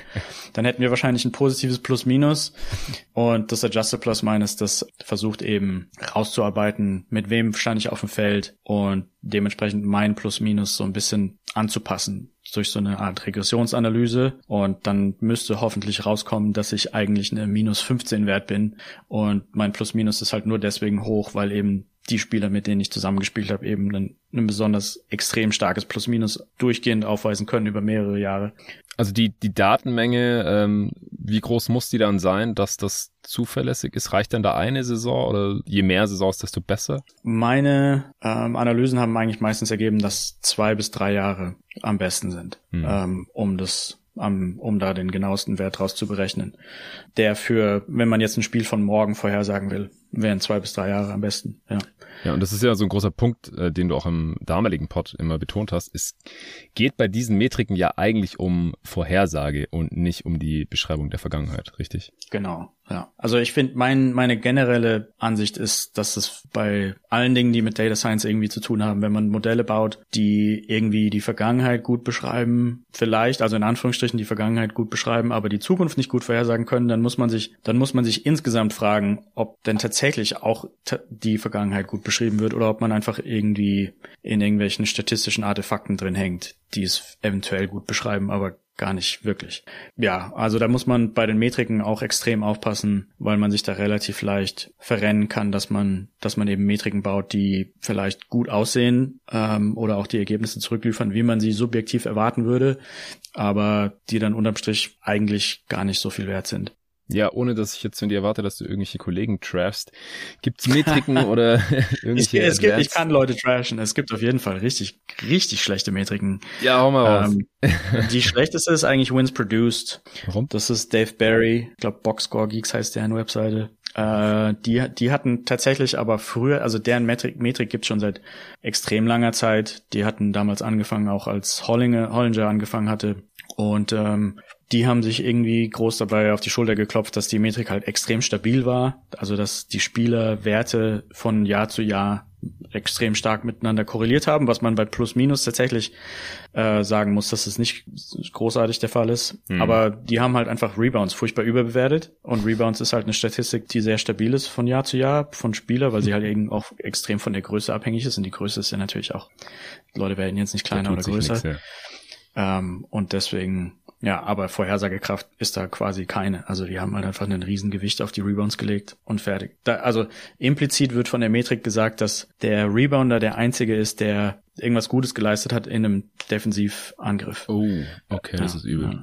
Dann hätten wir wahrscheinlich ein positives Plus-Minus. Und das Adjusted Plus-Minus, das versucht eben rauszuarbeiten, mit wem stand ich auf dem Feld und dementsprechend mein Plus-Minus so ein bisschen anzupassen durch so eine Art Regressionsanalyse. Und dann müsste hoffentlich rauskommen, dass ich eigentlich eine minus 15 Wert bin. Und mein Plus-Minus ist halt nur deswegen hoch, weil eben die Spieler, mit denen ich zusammengespielt habe, eben ein, ein besonders extrem starkes Plus-Minus durchgehend aufweisen können über mehrere Jahre. Also die, die Datenmenge, ähm, wie groß muss die dann sein, dass das zuverlässig ist? Reicht denn da eine Saison oder je mehr Saisons, desto besser? Meine ähm, Analysen haben eigentlich meistens ergeben, dass zwei bis drei Jahre am besten sind, hm. ähm, um das um, um da den genauesten Wert draus zu berechnen. Der für, wenn man jetzt ein Spiel von morgen vorhersagen will, wären zwei bis drei Jahre am besten, ja. Ja, und das ist ja so ein großer Punkt, äh, den du auch im damaligen Pod immer betont hast. Es geht bei diesen Metriken ja eigentlich um Vorhersage und nicht um die Beschreibung der Vergangenheit, richtig? Genau, ja. Also ich finde, mein, meine generelle Ansicht ist, dass es bei allen Dingen, die mit Data Science irgendwie zu tun haben, wenn man Modelle baut, die irgendwie die Vergangenheit gut beschreiben, vielleicht, also in Anführungsstrichen die Vergangenheit gut beschreiben, aber die Zukunft nicht gut vorhersagen können, dann muss man sich, dann muss man sich insgesamt fragen, ob denn tatsächlich auch die Vergangenheit gut beschrieben wird oder ob man einfach irgendwie in irgendwelchen statistischen Artefakten drin hängt, die es eventuell gut beschreiben, aber gar nicht wirklich. Ja, also da muss man bei den Metriken auch extrem aufpassen, weil man sich da relativ leicht verrennen kann, dass man, dass man eben Metriken baut, die vielleicht gut aussehen ähm, oder auch die Ergebnisse zurückliefern, wie man sie subjektiv erwarten würde, aber die dann unterm Strich eigentlich gar nicht so viel wert sind. Ja, ohne dass ich jetzt von dir erwarte, dass du irgendwelche Kollegen trashst. Gibt's Metriken <laughs> oder irgendwelche? Ich, es gibt, ich kann Leute trashen. Es gibt auf jeden Fall richtig, richtig schlechte Metriken. Ja, hau mal raus. Ähm, <laughs> die schlechteste ist eigentlich Wins Produced. Warum? Das ist Dave Barry. Ich glaube, Boxscore Geeks heißt deren Webseite. Äh, die, die hatten tatsächlich aber früher, also deren Metrik, Metrik gibt's schon seit extrem langer Zeit. Die hatten damals angefangen, auch als Hollinger, Hollinger angefangen hatte. Und ähm, die haben sich irgendwie groß dabei auf die Schulter geklopft, dass die Metrik halt extrem stabil war. Also dass die Spielerwerte von Jahr zu Jahr extrem stark miteinander korreliert haben, was man bei Plus Minus tatsächlich äh, sagen muss, dass es nicht großartig der Fall ist. Mhm. Aber die haben halt einfach Rebounds furchtbar überbewertet und Rebounds ist halt eine Statistik, die sehr stabil ist von Jahr zu Jahr von Spieler, weil sie halt eben auch extrem von der Größe abhängig ist und die Größe ist ja natürlich auch, Leute werden jetzt nicht kleiner oder größer. Nix, ja. ähm, und deswegen ja, aber Vorhersagekraft ist da quasi keine. Also die haben halt einfach ein Riesengewicht auf die Rebounds gelegt und fertig. Da, also implizit wird von der Metrik gesagt, dass der Rebounder der einzige ist, der irgendwas Gutes geleistet hat in einem Defensivangriff. Oh, okay, ja, das ist übel.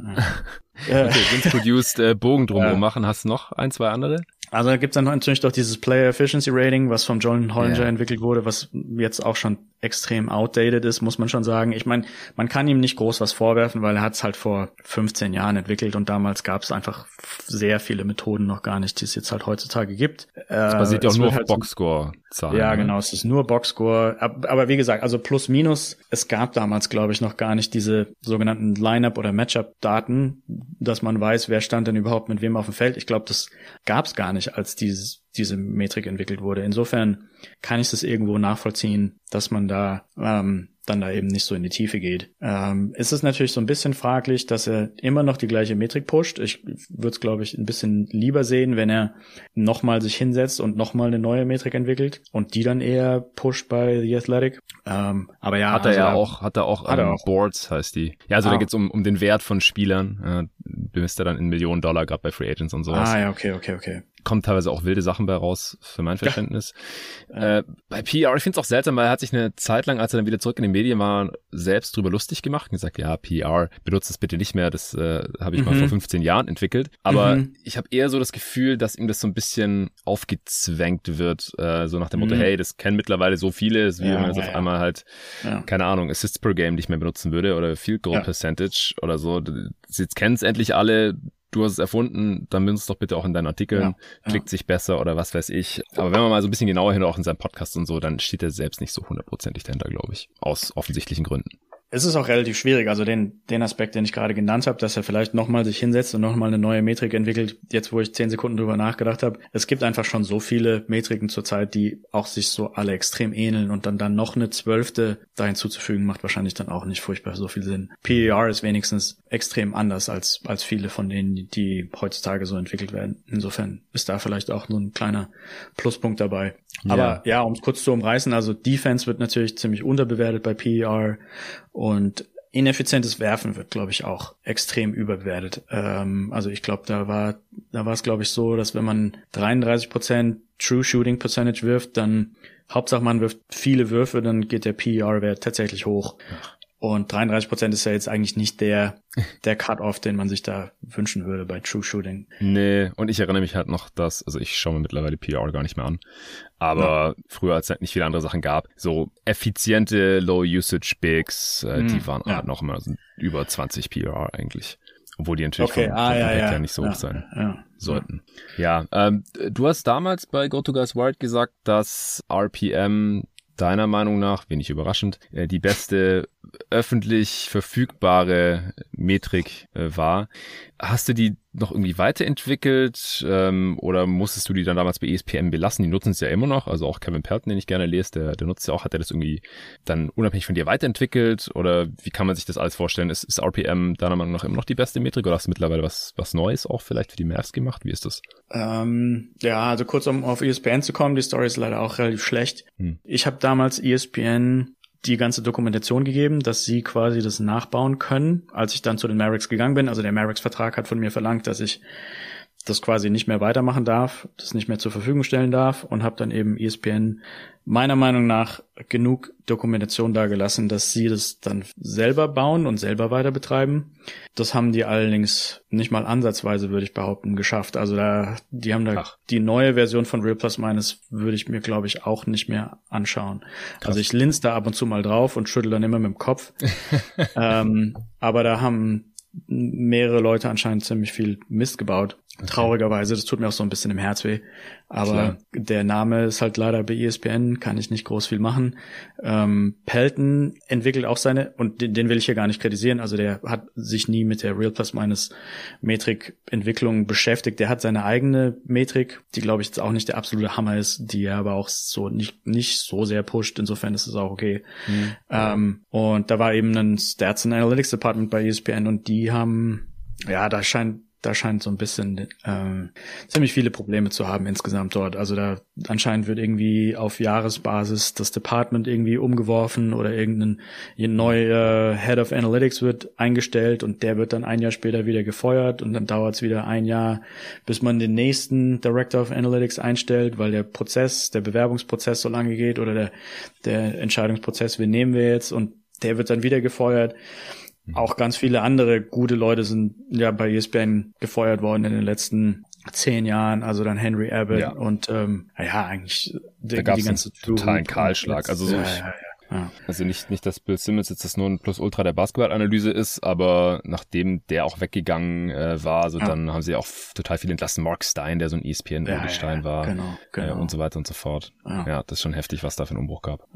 Ja, <laughs> ja. okay, Vince produced äh, Bogen drumherum machen. Hast du noch ein, zwei andere? Also da gibt's dann natürlich doch dieses Player Efficiency Rating, was vom John Hollinger yeah. entwickelt wurde, was jetzt auch schon extrem outdated ist, muss man schon sagen. Ich meine, man kann ihm nicht groß was vorwerfen, weil er hat's halt vor 15 Jahren entwickelt und damals gab's einfach sehr viele Methoden noch gar nicht, die es jetzt halt heutzutage gibt. Das basiert ja auch nur auf halt Boxscore-Zahlen. Ja, ne? genau, es ist nur Boxscore. Aber wie gesagt, also plus minus, es gab damals, glaube ich, noch gar nicht diese sogenannten Lineup- oder Matchup-Daten, dass man weiß, wer stand denn überhaupt mit wem auf dem Feld. Ich glaube, das gab's gar nicht als dieses, diese Metrik entwickelt wurde. Insofern kann ich das irgendwo nachvollziehen, dass man da ähm, dann da eben nicht so in die Tiefe geht. Ähm, ist es natürlich so ein bisschen fraglich, dass er immer noch die gleiche Metrik pusht. Ich würde es, glaube ich, ein bisschen lieber sehen, wenn er nochmal sich hinsetzt und nochmal eine neue Metrik entwickelt und die dann eher pusht bei The Athletic. Ähm, aber ja, hat er also ja auch, hat er auch, hat er ähm, auch. Boards heißt die. Ja, also ah. da geht's um, um den Wert von Spielern. Äh, bemisst er dann in Millionen Dollar gerade bei Free Agents und sowas. Ah ja, okay, okay, okay kommen teilweise auch wilde Sachen bei raus, für mein Verständnis. Ja. Äh, bei PR, ich finde es auch seltsam, weil er hat sich eine Zeit lang, als er dann wieder zurück in den Medien war, selbst drüber lustig gemacht und gesagt, ja, PR, benutzt es bitte nicht mehr, das äh, habe ich mhm. mal vor 15 Jahren entwickelt. Aber mhm. ich habe eher so das Gefühl, dass ihm das so ein bisschen aufgezwängt wird, äh, so nach dem Motto, mhm. hey, das kennen mittlerweile so viele, wie ja, wenn man jetzt ja, auf einmal halt, keine Ahnung, Assists per Game nicht mehr benutzen würde oder Field Goal Percentage oder so. Jetzt kennen es endlich alle, du hast es erfunden, dann nimm es doch bitte auch in deinen Artikeln, ja, klickt ja. sich besser oder was weiß ich. Aber wenn man mal so ein bisschen genauer hin auch in seinem Podcast und so, dann steht er selbst nicht so hundertprozentig dahinter, glaube ich. Aus offensichtlichen Gründen es ist auch relativ schwierig. Also den, den Aspekt, den ich gerade genannt habe, dass er vielleicht nochmal sich hinsetzt und nochmal eine neue Metrik entwickelt, jetzt wo ich zehn Sekunden drüber nachgedacht habe. Es gibt einfach schon so viele Metriken zurzeit, die auch sich so alle extrem ähneln und dann dann noch eine zwölfte da hinzuzufügen, macht wahrscheinlich dann auch nicht furchtbar so viel Sinn. PER ist wenigstens extrem anders als, als viele von denen, die heutzutage so entwickelt werden. Insofern ist da vielleicht auch nur ein kleiner Pluspunkt dabei. Aber ja, um es kurz zu umreißen, also Defense wird natürlich ziemlich unterbewertet bei PER und ineffizientes Werfen wird, glaube ich, auch extrem überbewertet. Ähm, also ich glaube, da war, da war es, glaube ich, so, dass wenn man 33% True Shooting Percentage wirft, dann Hauptsache man wirft viele Würfe, dann geht der PER-Wert tatsächlich hoch. Und 33 Prozent ist ja jetzt eigentlich nicht der, <laughs> der Cut-Off, den man sich da wünschen würde bei True Shooting. Nee, und ich erinnere mich halt noch, dass, also ich schaue mir mittlerweile PR gar nicht mehr an. Aber ja. früher, als es halt nicht viele andere Sachen gab, so effiziente Low-Usage-Bigs, äh, mhm, die waren ja. halt noch immer so über 20 PR eigentlich. Obwohl die natürlich okay. vom, ah, vom ja, ja. ja nicht so hoch sein sollten. Ja, ähm, du hast damals bei GoToGuys Wild gesagt, dass RPM deiner Meinung nach, wenig überraschend, äh, die beste öffentlich verfügbare Metrik äh, war. Hast du die noch irgendwie weiterentwickelt ähm, oder musstest du die dann damals bei ESPN belassen? Die nutzen es ja immer noch, also auch Kevin Pelton, den ich gerne lese, der, der nutzt ja auch, hat er das irgendwie dann unabhängig von dir weiterentwickelt oder wie kann man sich das alles vorstellen? Ist, ist RPM deiner Meinung nach immer noch die beste Metrik oder hast du mittlerweile was, was Neues auch vielleicht für die Mavs gemacht? Wie ist das? Ähm, ja, also kurz um auf ESPN zu kommen, die Story ist leider auch relativ schlecht. Hm. Ich habe damals ESPN die ganze Dokumentation gegeben, dass sie quasi das nachbauen können, als ich dann zu den Mavericks gegangen bin. Also der Mavericks-Vertrag hat von mir verlangt, dass ich das quasi nicht mehr weitermachen darf, das nicht mehr zur Verfügung stellen darf und habe dann eben ESPN meiner Meinung nach genug Dokumentation dagelassen, dass sie das dann selber bauen und selber weiter betreiben. Das haben die allerdings nicht mal ansatzweise, würde ich behaupten, geschafft. Also da, die haben da Ach. die neue Version von Real Plus Minus würde ich mir, glaube ich, auch nicht mehr anschauen. Krass. Also ich linse da ab und zu mal drauf und schüttel dann immer mit dem Kopf. <laughs> ähm, aber da haben mehrere Leute anscheinend ziemlich viel Mist gebaut. Traurigerweise, das tut mir auch so ein bisschen im Herz weh. Aber Klar. der Name ist halt leider bei ESPN, kann ich nicht groß viel machen. Ähm, Pelton entwickelt auch seine, und den, den will ich hier gar nicht kritisieren, also der hat sich nie mit der Real Plus Minus Metrik Entwicklung beschäftigt. Der hat seine eigene Metrik, die glaube ich jetzt auch nicht der absolute Hammer ist, die er aber auch so nicht, nicht so sehr pusht. Insofern ist es auch okay. Ähm, und da war eben ein Stats and Analytics Department bei ESPN und die haben, ja, da scheint da scheint so ein bisschen ähm, ziemlich viele Probleme zu haben insgesamt dort. Also da anscheinend wird irgendwie auf Jahresbasis das Department irgendwie umgeworfen oder irgendein neuer Head of Analytics wird eingestellt und der wird dann ein Jahr später wieder gefeuert und dann dauert es wieder ein Jahr, bis man den nächsten Director of Analytics einstellt, weil der Prozess, der Bewerbungsprozess so lange geht oder der, der Entscheidungsprozess, wen nehmen wir jetzt und der wird dann wieder gefeuert. Auch ganz viele andere gute Leute sind ja bei ESPN gefeuert worden in den letzten zehn Jahren, also dann Henry Abbott Ja. und ähm, ja eigentlich Da gab es einen totalen Kahlschlag. Also so ich, ja, ja, ja. Also nicht, nicht, dass Bill Simmons jetzt das Nonplusultra der Basketballanalyse ist, aber nachdem der auch weggegangen äh, war, so Ja. dann haben sie auch total viel entlassen. Mark Stein, der so ein ESPN-Stein ja, war Genau, genau. äh, und so weiter und so fort. Ja. Das ist schon heftig, was da für einen Umbruch gab.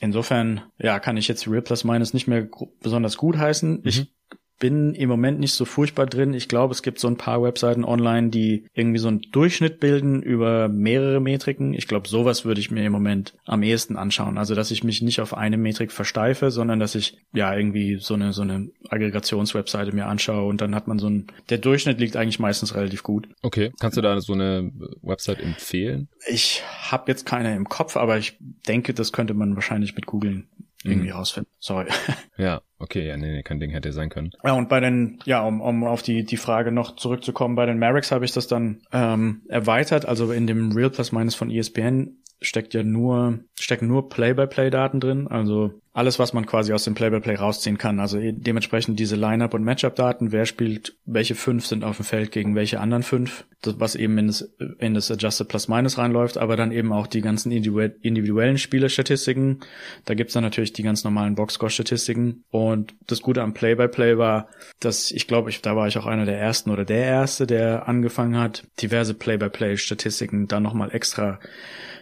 Insofern, ja, kann ich jetzt Real Plus Minus nicht mehr besonders gut heißen. Mhm. Ich bin im Moment nicht so furchtbar drin. Ich glaube, es gibt so ein paar Webseiten online, die irgendwie so einen Durchschnitt bilden über mehrere Metriken. Ich glaube, sowas würde ich mir im Moment am ehesten anschauen. Also, dass ich mich nicht auf eine Metrik versteife, sondern dass ich ja irgendwie so eine so eine Aggregationswebseite mir anschaue und dann hat man so ein der Durchschnitt liegt eigentlich meistens relativ gut. Okay, kannst du da so eine Website empfehlen? Ich habe jetzt keine im Kopf, aber ich denke, das könnte man wahrscheinlich mit googeln irgendwie Mhm. rausfinden. Sorry. <laughs> Ja, okay, ja, nee, nee, kein Ding hätte sein können. Ja, und bei den, ja, um, um auf die, die Frage noch zurückzukommen, bei den Mavericks habe ich das dann ähm, erweitert. Also in dem Real Plus Minus von ESPN steckt ja nur, stecken nur Play-by-Play-Daten drin. Also alles, was man quasi aus dem Play-by-Play rausziehen kann. Also e- dementsprechend diese Line-Up- und Matchup-Daten. Wer spielt, welche fünf sind auf dem Feld gegen welche anderen fünf. Das, was eben in das, in das Adjusted Plus-Minus reinläuft. Aber dann eben auch die ganzen individu- individuellen Spielerstatistiken. Da gibt's dann natürlich die ganz normalen Boxscore-Statistiken. Und das Gute am Play-by-Play war, dass ich glaube, ich, da war ich auch einer der ersten oder der erste, der angefangen hat, diverse Play-by-Play-Statistiken dann nochmal extra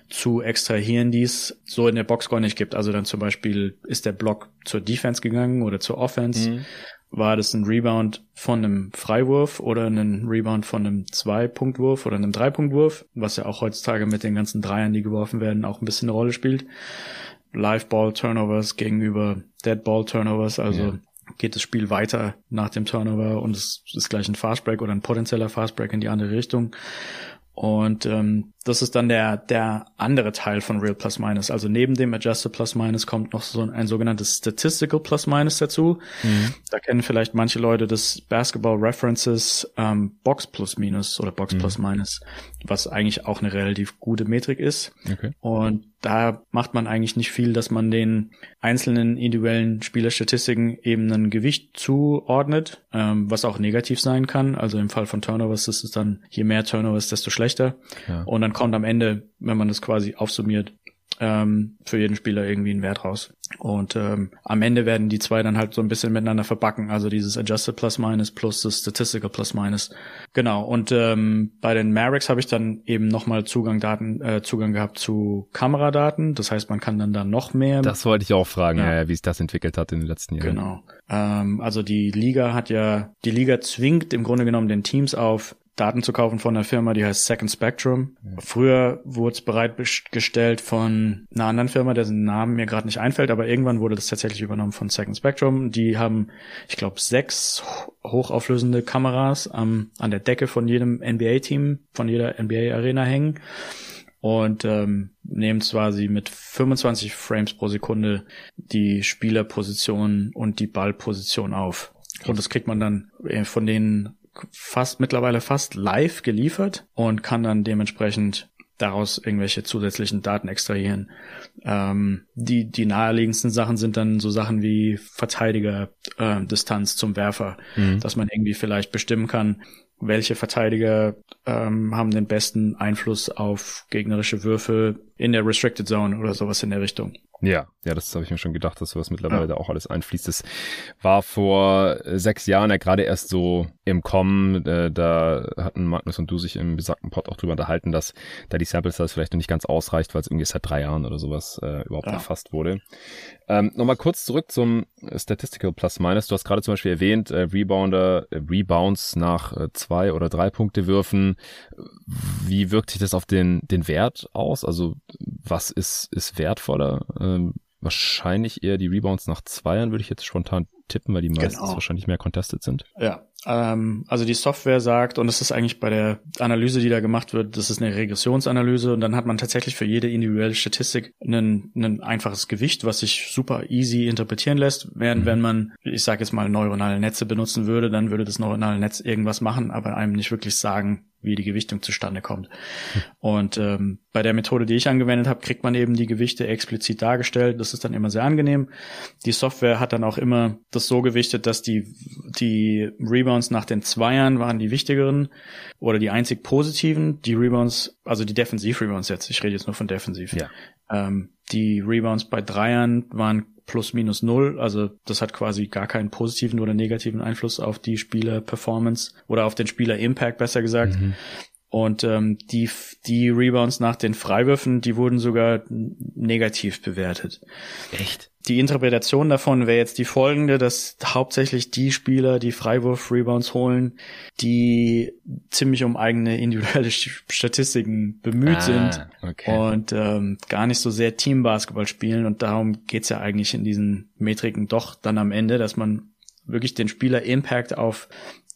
zu extrahieren, die es so in der Boxscore nicht gibt. Also dann zum Beispiel ist der Block zur Defense gegangen oder zur Offense. Mhm. War das ein Rebound von einem Freiwurf oder ein Rebound von einem Zwei-Punkt-Wurf oder einem Drei-Punkt-Wurf, was ja auch heutzutage mit den ganzen Dreiern, die geworfen werden, auch ein bisschen eine Rolle spielt. Live-Ball-Turnovers gegenüber Dead-Ball-Turnovers, also Ja. geht das Spiel weiter nach dem Turnover und es ist gleich ein Fastbreak oder ein potenzieller Fastbreak in die andere Richtung. Und ähm, das ist dann der, der andere Teil von Real Plus Minus. Also neben dem Adjusted Plus Minus kommt noch so ein, ein sogenanntes Statistical Plus Minus dazu. Da kennen vielleicht manche Leute das Basketball References ähm, Box Plus Minus oder Box Mhm. Plus Minus, was eigentlich auch eine relativ gute Metrik ist. Okay. Und da macht man eigentlich nicht viel, dass man den einzelnen individuellen Spielerstatistiken eben ein Gewicht zuordnet, ähm, was auch negativ sein kann. Also im Fall von Turnovers ist es dann, je mehr Turnovers, desto schlechter. Ja. Und dann kommt am Ende, wenn man das quasi aufsummiert, ähm, für jeden Spieler irgendwie einen Wert raus. Und ähm, am Ende werden die zwei dann halt so ein bisschen miteinander verbacken, also dieses Adjusted Plus Minus plus das Statistical Plus Minus. Genau. Und ähm, bei den Mavericks habe ich dann eben nochmal Zugang Daten, äh, Zugang gehabt zu Kameradaten. Das heißt, man kann dann da noch mehr. Das wollte ich auch fragen, ja. Ja, wie sich das entwickelt hat in den letzten Jahren. Genau. Ähm, also die Liga hat ja, die Liga zwingt im Grunde genommen den Teams auf, Daten zu kaufen von einer Firma, die heißt Second Spectrum. Ja. Früher wurde es bereitgestellt von einer anderen Firma, dessen Namen mir gerade nicht einfällt, aber irgendwann wurde das tatsächlich übernommen von Second Spectrum. Die haben, ich glaube, sechs hochauflösende Kameras am, an der Decke von jedem NBA-Team, von jeder NBA-Arena hängen und ähm, nehmen quasi mit 25 Frames pro Sekunde die Spielerposition und die Ballposition auf. Und das kriegt man dann äh, von den fast mittlerweile fast live geliefert und kann dann dementsprechend daraus irgendwelche zusätzlichen Daten extrahieren. Ähm, die, die naheliegendsten Sachen sind dann so Sachen wie Verteidiger äh, Distanz zum Werfer, mhm. dass man irgendwie vielleicht bestimmen kann, welche Verteidiger ähm, haben den besten Einfluss auf gegnerische Würfe in der Restricted Zone oder sowas in der Richtung. Ja, ja, das habe ich mir schon gedacht, dass sowas mittlerweile ja. da auch alles einfließt. Das war vor äh, sechs Jahren ja gerade erst so im Kommen. Äh, da hatten Magnus und du sich im besagten Pod auch drüber unterhalten, dass da die Sample Size vielleicht noch nicht ganz ausreicht, weil es irgendwie seit drei Jahren oder sowas äh, überhaupt ja. erfasst wurde. Ähm, Nochmal kurz zurück zum Statistical Plus Minus. Du hast gerade zum Beispiel erwähnt, äh, Rebounder, äh, Rebounds nach äh, zwei oder drei Punkte würfen. Wie wirkt sich das auf den, den Wert aus? Also was ist, ist wertvoller? Ähm, wahrscheinlich eher die Rebounds nach Zweiern, würde ich jetzt spontan tippen, weil die meistens genau. wahrscheinlich mehr contested sind. Ja, also die Software sagt, und das ist eigentlich bei der Analyse, die da gemacht wird, das ist eine Regressionsanalyse und dann hat man tatsächlich für jede individuelle Statistik ein, ein einfaches Gewicht, was sich super easy interpretieren lässt. Während mhm. wenn man, ich sage jetzt mal, neuronale Netze benutzen würde, dann würde das neuronale Netz irgendwas machen, aber einem nicht wirklich sagen, wie die Gewichtung zustande kommt. Und ähm, bei der Methode, die ich angewendet habe, kriegt man eben die Gewichte explizit dargestellt. Das ist dann immer sehr angenehm. Die Software hat dann auch immer das so gewichtet, dass die, die Rebounds nach den Zweiern waren die wichtigeren oder die einzig positiven. Die Rebounds, also die Defensiv-Rebounds jetzt, ich rede jetzt nur von Defensiv. Ja. Ähm, die Rebounds bei Dreiern waren plus minus null. Also das hat quasi gar keinen positiven oder negativen Einfluss auf die Spieler-Performance oder auf den Spieler-Impact, besser gesagt. Mhm. Und ähm, die, die Rebounds nach den Freiwürfen, die wurden sogar negativ bewertet. Echt? Die Interpretation davon wäre jetzt die folgende, dass hauptsächlich die Spieler, die Freiwurf-Rebounds holen, die ziemlich um eigene individuelle Statistiken bemüht ah, sind okay. und ähm, gar nicht so sehr Teambasketball spielen. Und darum geht's ja eigentlich in diesen Metriken doch dann am Ende, dass man wirklich den Spieler Impact auf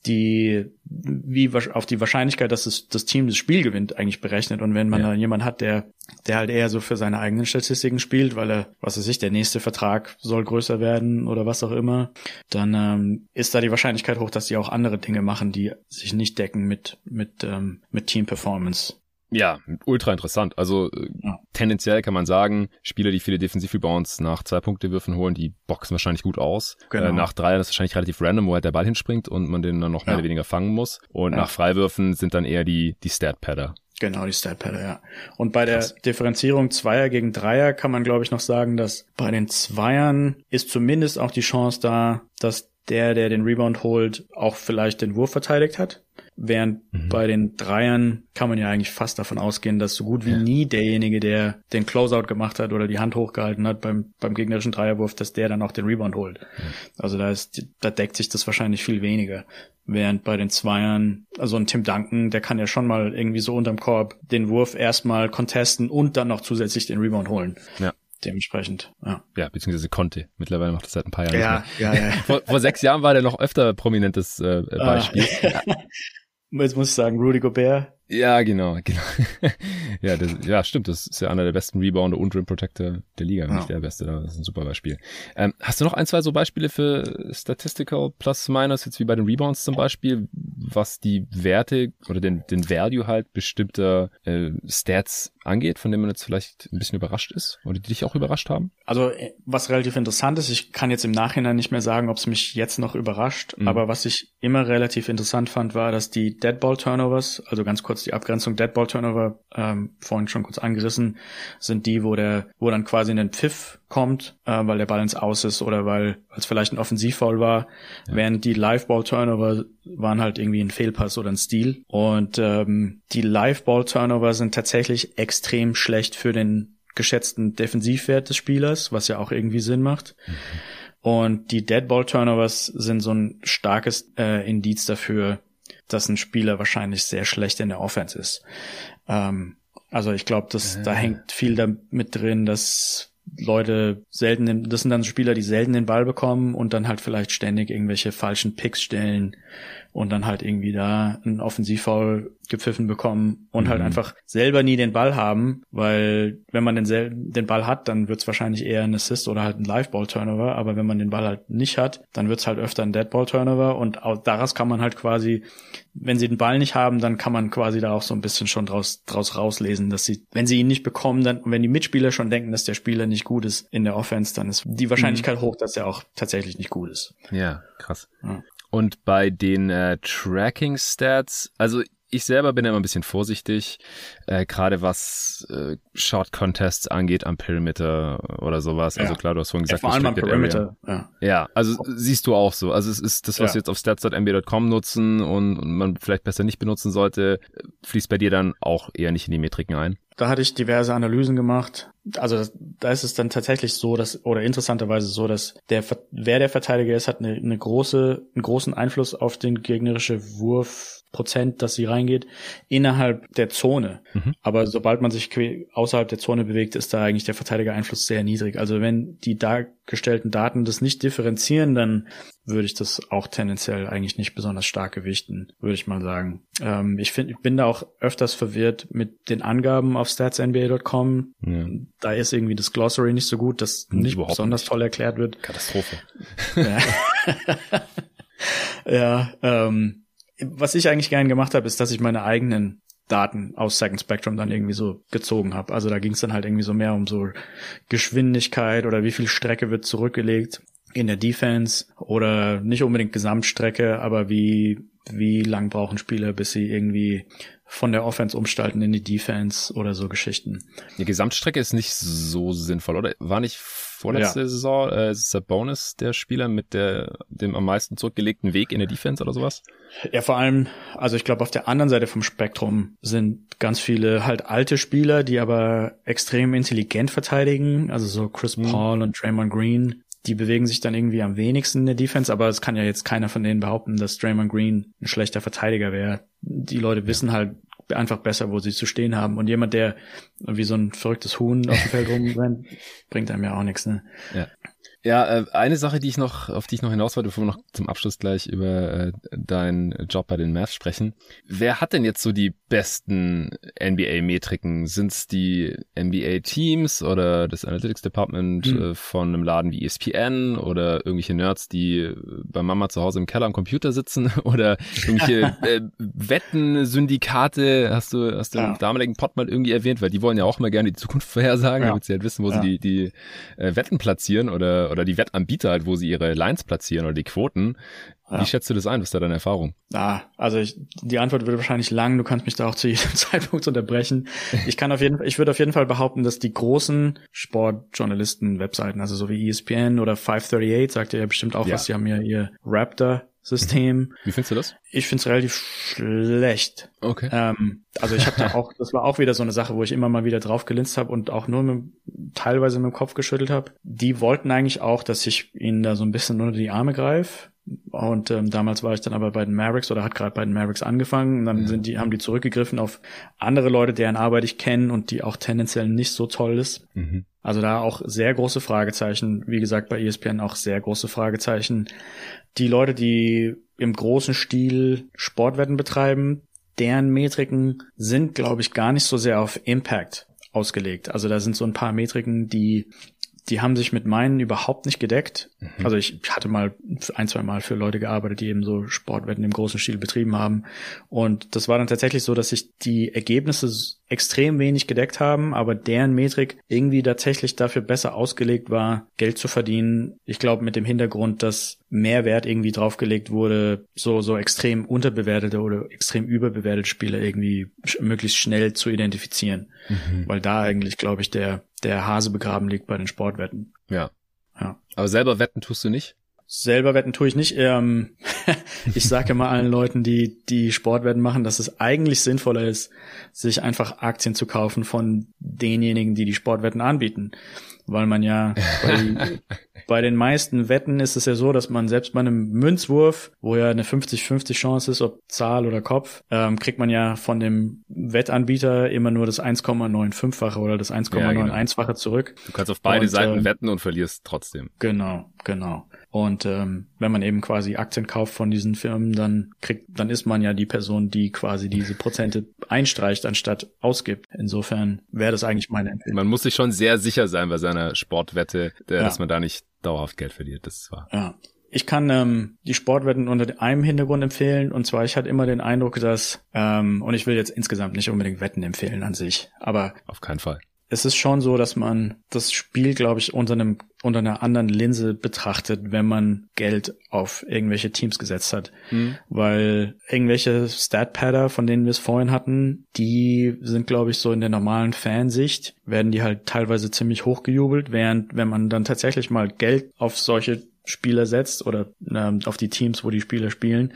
die wie auf die Wahrscheinlichkeit, dass es, das Team das Spiel gewinnt, eigentlich berechnet. Und wenn man ja. dann jemand hat, der, der halt eher so für seine eigenen Statistiken spielt, weil er, was weiß ich, der nächste Vertrag soll größer werden oder was auch immer, dann ähm, ist da die Wahrscheinlichkeit hoch, dass die auch andere Dinge machen, die sich nicht decken mit, mit, ähm, mit Team Performance. Ja, ultra interessant. Also äh, ja. tendenziell kann man sagen, Spieler, die viele Defensiv-Rebounds nach zwei Punkte Würfen holen, die boxen wahrscheinlich gut aus. Genau. Äh, nach drei ist es wahrscheinlich relativ random, wo halt der Ball hinspringt und man den dann noch mehr oder weniger fangen muss. Und ja. nach Freiwürfen sind dann eher die, die Stat-Padder. Genau, die Stat-Padder, ja. Und bei der Differenzierung Zweier gegen Dreier kann man, glaube ich, noch sagen, dass bei den Zweiern ist zumindest auch die Chance da, dass der, der den Rebound holt, auch vielleicht den Wurf verteidigt hat. Während mhm. bei den Dreiern kann man ja eigentlich fast davon ausgehen, dass so gut wie ja. nie derjenige, der den Closeout gemacht hat oder die Hand hochgehalten hat beim, beim gegnerischen Dreierwurf, dass der dann auch den Rebound holt. Ja. Also da ist, da deckt sich das wahrscheinlich viel weniger. Während bei den Zweiern, also ein Tim Duncan, der kann ja schon mal irgendwie so unterm Korb den Wurf erstmal contesten und dann noch zusätzlich den Rebound holen. Ja dementsprechend, ja. Ja, beziehungsweise konnte. Mittlerweile macht das seit ein paar Jahren. Ja, ja, ja. Vor, vor, sechs Jahren war der noch öfter prominentes äh, ah. Beispiel. Ah. <laughs> Jetzt muss ich sagen, Rudy Gobert ja, genau, genau. <laughs> ja, das, ja, stimmt. Das ist ja einer der besten Rebounder und Rim Protector der Liga, wenn ja. nicht der beste. Das ist ein super Beispiel. Ähm, hast du noch ein, zwei so Beispiele für Statistical Plus Minus, jetzt wie bei den Rebounds zum Beispiel, was die Werte oder den, den Value halt bestimmter äh, Stats angeht, von dem man jetzt vielleicht ein bisschen überrascht ist oder die dich auch überrascht haben? Also, äh, was relativ interessant ist, ich kann jetzt im Nachhinein nicht mehr sagen, ob es mich jetzt noch überrascht, mhm. aber was ich immer relativ interessant fand, war, dass die Deadball Turnovers, also ganz kurz die Abgrenzung Deadball Turnover. Ähm, vorhin schon kurz angerissen, sind die, wo der, wo dann quasi ein Pfiff kommt, äh, weil der Ball ins Aus ist oder weil es vielleicht ein Offensivfoul war, ja. während die Live-Ball-Turnover waren halt irgendwie ein Fehlpass oder ein Steal. Und ähm, die Live-Ball-Turnover sind tatsächlich extrem schlecht für den geschätzten Defensivwert des Spielers, was ja auch irgendwie Sinn macht. Mhm. Und die Dead Ball Turnovers sind so ein starkes äh, Indiz dafür, dass ein Spieler wahrscheinlich sehr schlecht in der Offense ist. Ähm, also ich glaube, dass äh. da hängt viel damit drin, dass Leute selten, den, das sind dann Spieler, die selten den Ball bekommen und dann halt vielleicht ständig irgendwelche falschen Picks stellen und dann halt irgendwie da einen Offensivfoul gepfiffen bekommen und halt mhm. halt einfach selber nie den Ball haben, weil wenn man den, den Ball hat, dann wird es wahrscheinlich eher ein Assist oder halt ein Live-Ball-Turnover, aber wenn man den Ball halt nicht hat, dann wird es halt öfter ein Dead-Ball-Turnover und auch daraus kann man halt quasi, wenn sie den Ball nicht haben, dann kann man quasi da auch so ein bisschen schon draus, draus rauslesen, dass sie, wenn sie ihn nicht bekommen, dann, wenn die Mitspieler schon denken, dass der Spieler nicht gut ist in der Offense, dann ist die Wahrscheinlichkeit mhm. hoch, dass er auch tatsächlich nicht gut ist. Ja, krass. Ja. Und bei den äh, Tracking-Stats, also ich selber bin immer ein bisschen vorsichtig, äh, gerade was äh, Short Contests angeht am Perimeter oder sowas. Also ja. Also klar, du hast vorhin gesagt, ja, vor allem am Perimeter. Ja. ja, also siehst du auch so. Also es ist das, was ja. wir jetzt auf stats.mb.com nutzen und, und man vielleicht besser nicht benutzen sollte, fließt bei dir dann auch eher nicht in die Metriken ein. Da hatte ich diverse Analysen gemacht. Also da ist es dann tatsächlich so, dass oder interessanterweise so, dass der wer der Verteidiger ist, hat eine, eine große einen großen Einfluss auf den gegnerische Wurf Prozent, dass sie reingeht, innerhalb der Zone. Mhm. Aber sobald man sich außerhalb der Zone bewegt, ist da eigentlich der Verteidiger-Einfluss sehr niedrig. Also wenn die dargestellten Daten das nicht differenzieren, dann würde ich das auch tendenziell eigentlich nicht besonders stark gewichten, würde ich mal sagen. Ähm, ich finde, ich bin da auch öfters verwirrt mit den Angaben auf statsnba.com. Ja. Da ist irgendwie das Glossary nicht so gut, das nicht Überhaupt besonders nicht. toll erklärt wird. Katastrophe. <laughs> ja, <laughs> ja ähm, was ich eigentlich gern gemacht habe, ist, dass ich meine eigenen Daten aus Second Spectrum dann irgendwie so gezogen habe. Also da ging es dann halt irgendwie so mehr um so Geschwindigkeit oder wie viel Strecke wird zurückgelegt in der Defense oder nicht unbedingt Gesamtstrecke, aber wie wie lang brauchen Spieler, bis sie irgendwie von der Offense umstalten in die Defense oder so Geschichten. Die Gesamtstrecke ist nicht so sinnvoll, oder? War nicht vorletzte ja. Saison äh, ist Bonus der Spieler mit der dem am meisten zurückgelegten Weg in der Defense oder sowas? Ja, vor allem, also ich glaube, auf der anderen Seite vom Spektrum sind ganz viele halt alte Spieler, die aber extrem intelligent verteidigen, also so Chris mhm. Paul und Draymond Green. Die bewegen sich dann irgendwie am wenigsten in der Defense, aber es kann ja jetzt keiner von denen behaupten, dass Draymond Green ein schlechter Verteidiger wäre. Die Leute wissen halt einfach besser, wo sie zu stehen haben. Und jemand, der wie so ein verrücktes Huhn auf dem Feld rumrennt, <laughs> bringt einem ja auch nichts. Ne? Ja. Ja, äh, eine Sache, die ich noch, auf die ich noch hinaus wollte, bevor wir noch zum Abschluss gleich über äh, deinen Job bei den Mavs sprechen. Wer hat denn jetzt so die besten NBA-Metriken? Sind es die NBA-Teams oder das Analytics Department mhm. äh, von einem Laden wie ESPN oder irgendwelche Nerds, die bei Mama zu Hause im Keller am Computer sitzen <laughs> oder irgendwelche äh, <laughs> Wetten-Syndikate? Hast du, hast du ja. im damaligen Pod mal irgendwie erwähnt, weil die wollen ja auch mal gerne die Zukunft vorhersagen, ja. damit sie halt wissen, wo ja. sie die, die äh, Wetten platzieren oder oder die Wettanbieter halt, wo sie ihre Lines platzieren oder die Quoten. Ja. Wie schätzt du das ein? Was ist da deine Erfahrung? Ah, also ich, die Antwort wird wahrscheinlich lang. Du kannst mich da auch zu jedem <laughs> Zeitpunkt unterbrechen. Ich kann auf jeden Fall, ich würde auf jeden Fall behaupten, dass die großen Sportjournalisten-Webseiten, also so wie ESPN oder 538, sagt ihr ja bestimmt auch ja. was. Sie haben ja ihr Raptor System. Wie findest du das? Ich finde es relativ schlecht. Okay. Ähm, also ich habe da auch, das war auch wieder so eine Sache, wo ich immer mal wieder drauf gelinst habe und auch nur mit, teilweise mit dem Kopf geschüttelt habe. Die wollten eigentlich auch, dass ich ihnen da so ein bisschen unter die Arme greife. Und ähm, damals war ich dann aber bei den Mavericks oder hat gerade bei den Mavericks angefangen. Und dann ja. sind die, haben die zurückgegriffen auf andere Leute, deren Arbeit ich kenne und die auch tendenziell nicht so toll ist. Mhm. Also da auch sehr große Fragezeichen. Wie gesagt, bei ESPN auch sehr große Fragezeichen. Die Leute, die im großen Stil Sportwetten betreiben, deren Metriken sind, glaube ich, gar nicht so sehr auf Impact ausgelegt. Also da sind so ein paar Metriken, die die haben sich mit meinen überhaupt nicht gedeckt. Mhm. Also ich hatte mal ein, zwei Mal für Leute gearbeitet, die eben so Sportwetten im großen Stil betrieben haben. Und das war dann tatsächlich so, dass sich die Ergebnisse extrem wenig gedeckt haben, aber deren Metrik irgendwie tatsächlich dafür besser ausgelegt war, Geld zu verdienen. Ich glaube mit dem Hintergrund, dass mehr Wert irgendwie draufgelegt wurde, so, so extrem unterbewertete oder extrem überbewertete Spieler irgendwie möglichst schnell zu identifizieren. Mhm. Weil da eigentlich, glaube ich, der, der Hase begraben liegt bei den Sportwetten. Ja. Ja. Aber selber wetten tust du nicht? Selber wetten tue ich nicht. Ähm, <laughs> ich sage immer allen Leuten, die die Sportwetten machen, dass es eigentlich sinnvoller ist, sich einfach Aktien zu kaufen von denjenigen, die die Sportwetten anbieten, weil man ja bei, <laughs> bei den meisten Wetten ist es ja so, dass man selbst bei einem Münzwurf, wo ja eine 50-50 Chance ist, ob Zahl oder Kopf, ähm, kriegt man ja von dem Wettanbieter immer nur das 1,95-fache oder das 1,91-fache ja, genau. zurück. Du kannst auf beide und, Seiten äh, wetten und verlierst trotzdem. Genau, genau. Und ähm, wenn man eben quasi Aktien kauft von diesen Firmen, dann kriegt, dann ist man ja die Person, die quasi diese Prozente einstreicht, anstatt ausgibt. Insofern wäre das eigentlich meine Empfehlung. Man muss sich schon sehr sicher sein bei seiner Sportwette, äh, ja. dass man da nicht dauerhaft Geld verliert. Das ist wahr. Ja. Ich kann ähm, die Sportwetten unter einem Hintergrund empfehlen und zwar ich hatte immer den Eindruck, dass ähm, und ich will jetzt insgesamt nicht unbedingt Wetten empfehlen an sich, aber auf keinen Fall es ist schon so, dass man das Spiel, glaube ich, unter einem unter einer anderen Linse betrachtet, wenn man Geld auf irgendwelche Teams gesetzt hat, mhm. weil irgendwelche Stat-Padder, von denen wir es vorhin hatten, die sind, glaube ich, so in der normalen Fansicht werden die halt teilweise ziemlich hochgejubelt, während wenn man dann tatsächlich mal Geld auf solche Spieler setzt oder ähm, auf die Teams, wo die Spieler spielen,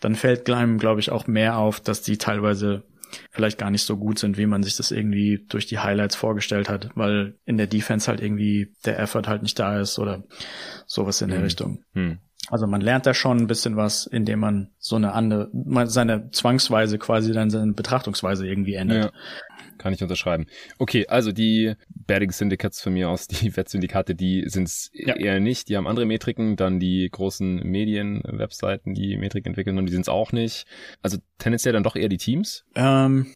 dann fällt einem, glaube ich, auch mehr auf, dass die teilweise vielleicht gar nicht so gut sind, wie man sich das irgendwie durch die Highlights vorgestellt hat, weil in der Defense halt irgendwie der Effort halt nicht da ist oder sowas in der mhm. Richtung. Mhm. Also man lernt da schon ein bisschen was, indem man so eine andere, seine Zwangsweise quasi dann seine Betrachtungsweise irgendwie ändert. Ja. Kann ich unterschreiben. Okay, also die Betting Syndicates von mir aus, <laughs> die Wettsyndikate, die sind es ja. eher nicht. Die haben andere Metriken, dann die großen Medien-Webseiten, die Metrik entwickeln und die sind es auch nicht. Also tendenziell dann doch eher die Teams. Ähm,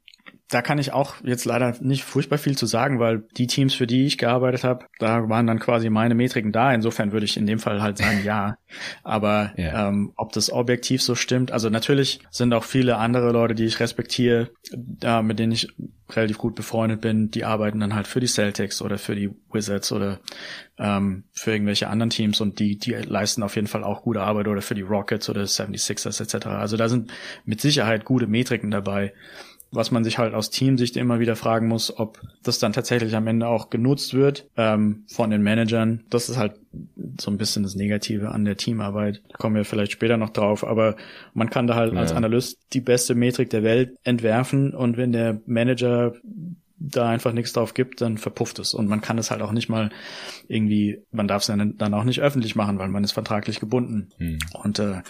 da kann ich auch jetzt leider nicht furchtbar viel zu sagen, weil die Teams, für die ich gearbeitet habe, da waren dann quasi meine Metriken da. Insofern würde ich in dem Fall halt sagen, <laughs> ja. Aber ja. Ähm, ob das objektiv so stimmt, also natürlich sind auch viele andere Leute, die ich respektiere, äh, mit denen ich relativ gut befreundet bin, die arbeiten dann halt für die Celtics oder für die Wizards oder ähm, für irgendwelche anderen Teams und die, die leisten auf jeden Fall auch gute Arbeit oder für die Rockets oder 76ers etc. Also da sind mit Sicherheit gute Metriken dabei was man sich halt aus Teamsicht immer wieder fragen muss, ob das dann tatsächlich am Ende auch genutzt wird ähm, von den Managern. Das ist halt so ein bisschen das Negative an der Teamarbeit. Da kommen wir vielleicht später noch drauf, aber man kann da halt ja. als Analyst die beste Metrik der Welt entwerfen und wenn der Manager da einfach nichts drauf gibt, dann verpufft es. Und man kann es halt auch nicht mal irgendwie, man darf es dann, auch nicht öffentlich machen, weil man ist vertraglich gebunden. Hm. Und äh,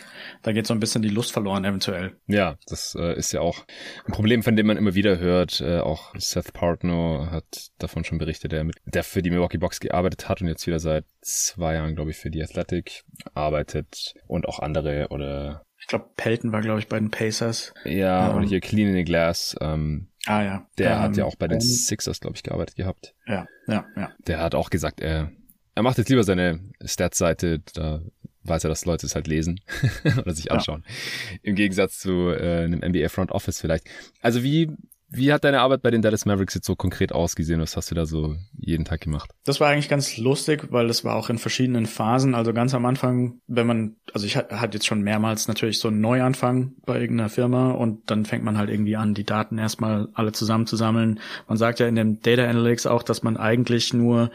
da geht so ein bisschen die Lust verloren eventuell. Ja, das äh, ist ja auch ein Problem, von dem man immer wieder hört. Äh, auch Seth Partner hat davon schon berichtet, der, mit, der für die Milwaukee Box gearbeitet hat und jetzt wieder seit zwei Jahren, glaube ich, für die Athletic arbeitet und auch andere oder ich glaube, Pelton war, glaube ich, bei den Pacers. Ja, ähm, und hier Clean in the Glass. Ähm, ah ja. Der ähm, hat ja auch bei den Sixers, glaube ich, gearbeitet gehabt. Ja, ja, ja. Der hat auch gesagt, er, er macht jetzt lieber seine Stats-Seite, da weiß er, dass Leute es halt lesen <laughs> oder sich anschauen. Ja. Im Gegensatz zu äh, einem NBA Front Office vielleicht. Also wie wie hat deine Arbeit bei den Dallas Mavericks jetzt so konkret ausgesehen? Was hast du da so jeden Tag gemacht? Das war eigentlich ganz lustig, weil das war auch in verschiedenen Phasen. Also ganz am Anfang, wenn man, also ich hatte jetzt schon mehrmals natürlich so einen Neuanfang bei irgendeiner Firma und dann fängt man halt irgendwie an, die Daten erstmal alle zusammenzusammeln. Man sagt ja in dem Data Analytics auch, dass man eigentlich nur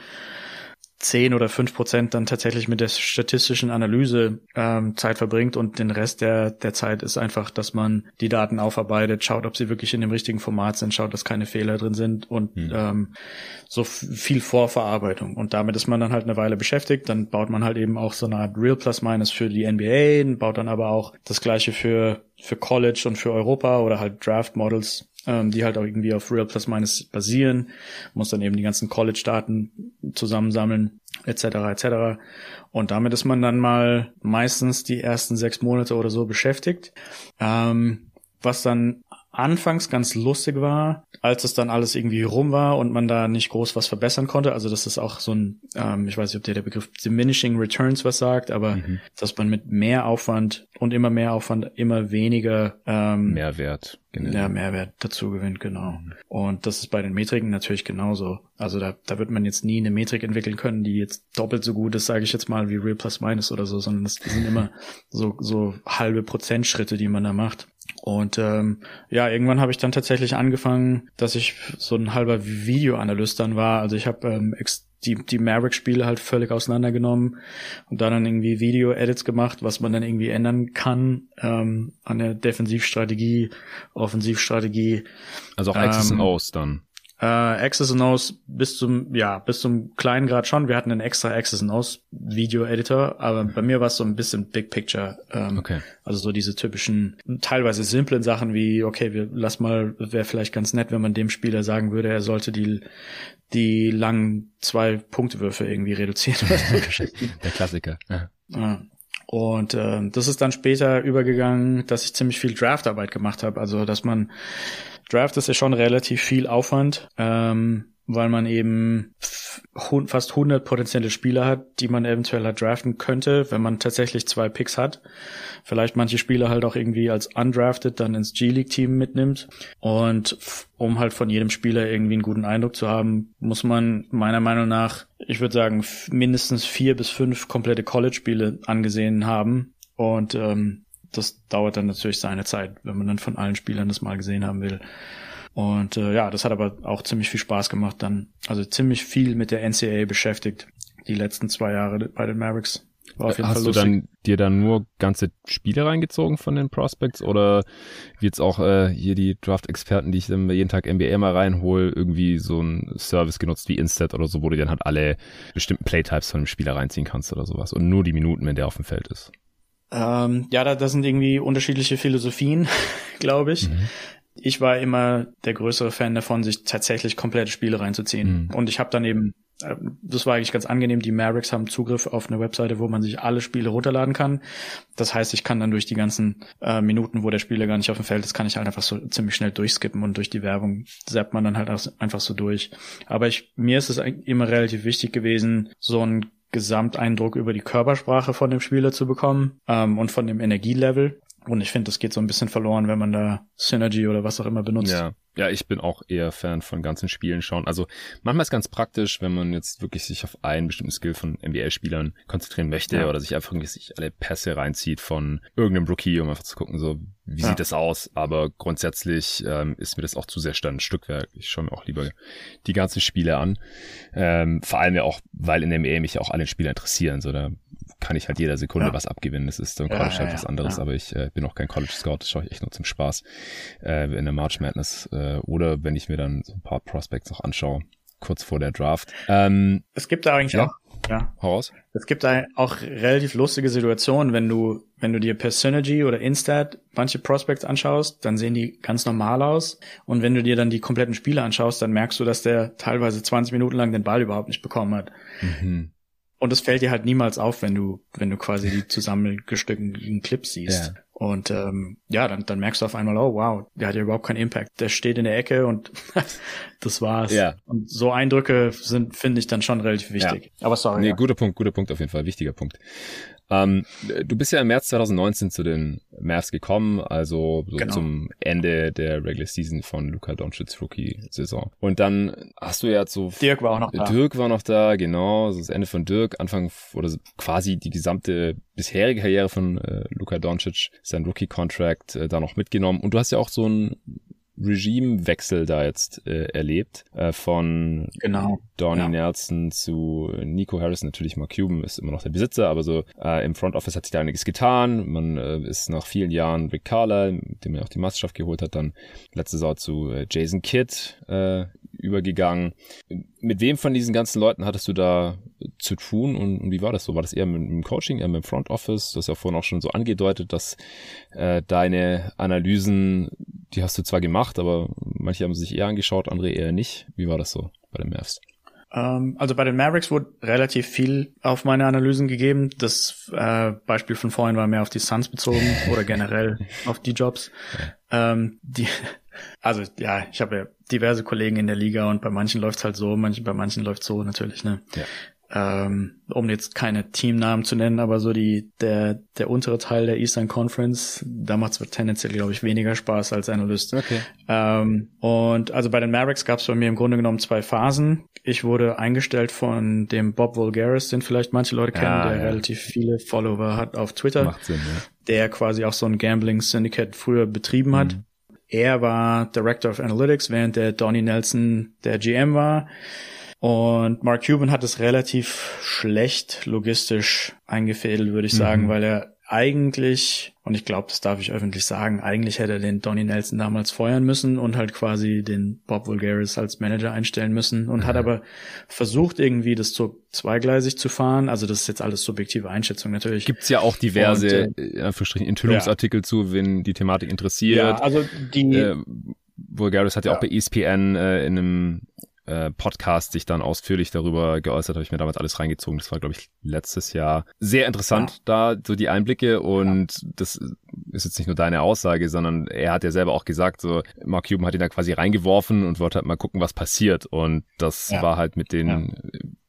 10 oder 5 Prozent dann tatsächlich mit der statistischen Analyse ähm, Zeit verbringt und den Rest der, der Zeit ist einfach, dass man die Daten aufarbeitet, schaut, ob sie wirklich in dem richtigen Format sind, schaut, dass keine Fehler drin sind und mhm. ähm, so viel Vorverarbeitung. Und damit ist man dann halt eine Weile beschäftigt. Dann baut man halt eben auch so eine Art Real Plus Minus für die NBA, baut dann aber auch das gleiche für für College und für Europa oder halt Draft Models ähm, die halt auch irgendwie auf Real Plus Minus basieren, muss dann eben die ganzen College-Daten zusammensammeln, etc. etc. Und damit ist man dann mal meistens die ersten sechs Monate oder so beschäftigt. Ähm, was dann anfangs ganz lustig war, als es dann alles irgendwie rum war und man da nicht groß was verbessern konnte. Also das ist auch so ein, ähm, ich weiß nicht, ob dir der Begriff Diminishing Returns was sagt, aber mhm. dass man mit mehr Aufwand und immer mehr Aufwand immer weniger ähm, Mehrwert. Genau. Ja, Mehrwert dazu gewinnt, genau. Mhm. Und das ist bei den Metriken natürlich genauso. Also da, da wird man jetzt nie eine Metrik entwickeln können, die jetzt doppelt so gut ist, sage ich jetzt mal, wie Real Plus Minus oder so, sondern das sind immer <laughs> so, so halbe Prozentschritte, die man da macht. Und ähm, ja, irgendwann habe ich dann tatsächlich angefangen, dass ich so ein halber Videoanalyst dann war. Also ich habe ähm, die, die Maverick-Spiele halt völlig auseinandergenommen und dann, dann irgendwie Video-Edits gemacht, was man dann irgendwie ändern kann ähm, an der Defensivstrategie, Offensivstrategie. Also auch Access ähm, Aus dann. Äh, Access and Aus bis zum, ja, bis zum kleinen Grad schon. Wir hatten einen extra Access and Aus Video Editor, aber bei mir war es so ein bisschen Big Picture. Ähm, okay. Also so diese typischen, teilweise simplen Sachen wie, okay, wir lass mal, wäre vielleicht ganz nett, wenn man dem Spieler sagen würde, er sollte die, die langen zwei Punktewürfe irgendwie reduzieren. <laughs> Der Klassiker. Ja. ja. Und äh, das ist dann später übergegangen, dass ich ziemlich viel Draftarbeit gemacht habe. Also dass man Draft ist ja schon relativ viel Aufwand, ähm, weil man eben fast 100 potenzielle Spieler hat, die man eventuell halt draften könnte, wenn man tatsächlich zwei Picks hat. Vielleicht manche Spieler halt auch irgendwie als undrafted dann ins G-League-Team mitnimmt. Und um halt von jedem Spieler irgendwie einen guten Eindruck zu haben, muss man meiner Meinung nach, ich würde sagen, mindestens vier bis fünf komplette College-Spiele angesehen haben. Und ähm, das dauert dann natürlich seine Zeit, wenn man dann von allen Spielern das mal gesehen haben will. Und äh, ja, das hat aber auch ziemlich viel Spaß gemacht dann. Also ziemlich viel mit der NCAA beschäftigt, die letzten zwei Jahre bei den Mavericks. War auf jeden Hast Fall lustig. du dann dir dann nur ganze Spiele reingezogen von den Prospects oder wie jetzt auch äh, hier die Draft-Experten, die ich dann jeden Tag NBA mal reinhole, irgendwie so ein Service genutzt wie Instat oder so, wo du dann halt alle bestimmten Playtypes von dem Spieler reinziehen kannst oder sowas und nur die Minuten, wenn der auf dem Feld ist? Ähm, ja, da, das sind irgendwie unterschiedliche Philosophien, <laughs> glaube ich. Mhm. Ich war immer der größere Fan davon, sich tatsächlich komplette Spiele reinzuziehen. Mhm. Und ich habe dann eben, äh, das war eigentlich ganz angenehm, die Mavericks haben Zugriff auf eine Webseite, wo man sich alle Spiele runterladen kann. Das heißt, ich kann dann durch die ganzen äh, Minuten, wo der Spieler gar nicht auf dem Feld ist, kann ich halt einfach so ziemlich schnell durchskippen und durch die Werbung zappt man dann halt einfach so durch. Aber ich, mir ist es immer relativ wichtig gewesen, so ein Gesamteindruck über die Körpersprache von dem Spieler zu bekommen ähm, und von dem Energielevel. Und ich finde, das geht so ein bisschen verloren, wenn man da Synergy oder was auch immer benutzt. Ja, ja, ich bin auch eher Fan von ganzen Spielen schauen. Also manchmal ist ganz praktisch, wenn man jetzt wirklich sich auf einen bestimmten Skill von NBA-Spielern konzentrieren möchte ja. oder sich einfach irgendwie sich alle Pässe reinzieht von irgendeinem Rookie, um einfach zu gucken, so wie ja. sieht das aus. Aber grundsätzlich ähm, ist mir das auch zu sehr Standardstückwerk. Ich schaue mir auch lieber die ganzen Spiele an. Ähm, vor allem ja auch, weil in der NBA mich ja auch alle Spieler interessieren. So, da kann ich halt jeder Sekunde ja. was abgewinnen. Das ist dann College halt was anderes, aber ich äh, bin auch kein College Scout, das schaue ich echt nur zum Spaß äh, in der March Madness äh, oder wenn ich mir dann so ein paar Prospects noch anschaue, kurz vor der Draft. Ähm, es gibt da eigentlich ja. auch ja. Heraus. Es gibt da auch relativ lustige Situationen, wenn du, wenn du dir per Synergy oder Instat manche Prospects anschaust, dann sehen die ganz normal aus. Und wenn du dir dann die kompletten Spiele anschaust, dann merkst du, dass der teilweise 20 Minuten lang den Ball überhaupt nicht bekommen hat. Mhm. Und es fällt dir halt niemals auf, wenn du, wenn du quasi die zusammengestückten Clips siehst. Ja. Und ähm, ja, dann, dann merkst du auf einmal, oh wow, der hat ja überhaupt keinen Impact. Der steht in der Ecke und <laughs> das war's. Ja. Und so Eindrücke sind, finde ich, dann schon relativ wichtig. Ja. Aber sorry. Nee, ja. guter Punkt, guter Punkt auf jeden Fall, wichtiger Punkt. Ähm, du bist ja im März 2019 zu den Mavs gekommen, also so genau. zum Ende der Regular Season von Luka Doncic's Rookie-Saison. Und dann hast du ja so... Dirk war auch noch da. Dirk war noch da, genau. Das Ende von Dirk, Anfang oder quasi die gesamte bisherige Karriere von äh, Luka Doncic, sein Rookie-Contract äh, da noch mitgenommen. Und du hast ja auch so ein Regimewechsel da jetzt äh, erlebt äh, von genau. Donnie ja. Nelson zu Nico Harris. Natürlich Mark Cuban ist immer noch der Besitzer, aber so äh, im Front Office hat sich da einiges getan. Man äh, ist nach vielen Jahren Rick Carlisle, dem er auch die Meisterschaft geholt hat, dann letzte Saison zu äh, Jason Kidd äh, übergegangen. Mit wem von diesen ganzen Leuten hattest du da zu tun und, und wie war das so? War das eher mit dem Coaching, eher mit dem Front Office? Du hast ja vorhin auch schon so angedeutet, dass äh, deine Analysen, die hast du zwar gemacht, aber manche haben sich eher angeschaut, andere eher nicht. Wie war das so bei den Mavs? Ähm, also bei den Mavericks wurde relativ viel auf meine Analysen gegeben. Das äh, Beispiel von vorhin war mehr auf die Suns bezogen oder generell <laughs> auf die Jobs. Ähm, die, also ja, ich habe ja diverse Kollegen in der Liga und bei manchen läuft's halt so, manchen, bei manchen läuft's so natürlich, ne? Ja ähm, um jetzt keine Teamnamen zu nennen, aber so die der der untere Teil der Eastern Conference, da macht es tendenziell glaube ich weniger Spaß als Analyst. Okay. Ähm, und also bei den Mavericks gab es bei mir im Grunde genommen zwei Phasen. Ich wurde eingestellt von dem Bob Vulgaris, den vielleicht manche Leute kennen, ah, der ja. relativ viele Follower hat auf Twitter, Macht Sinn, ja. der quasi auch so ein Gambling Syndicate früher betrieben hat. Mhm. Er war Director of Analytics, während der Donnie Nelson der GM war. Und Mark Cuban hat es relativ schlecht logistisch eingefädelt, würde ich sagen, mhm. weil er eigentlich, und ich glaube, das darf ich öffentlich sagen, eigentlich hätte er den Donny Nelson damals feuern müssen und halt quasi den Bob Vulgaris als Manager einstellen müssen und mhm. hat aber versucht, irgendwie das so zweigleisig zu fahren. Also das ist jetzt alles subjektive Einschätzung natürlich. Gibt's ja auch diverse und, äh, Enthüllungsartikel ja. zu, wenn die Thematik interessiert. Ja, also die äh, Vulgaris hat ja, ja, auch bei ESPN äh, in einem äh, Podcast sich dann ausführlich darüber geäußert, habe ich mir damals alles reingezogen. Das war, glaube ich, letztes Jahr sehr interessant, ja. da so die Einblicke und ja. das ist jetzt nicht nur deine Aussage, sondern er hat ja selber auch gesagt, so Mark Cuban hat ihn da quasi reingeworfen und wollte halt mal gucken, was passiert und das ja. war halt mit den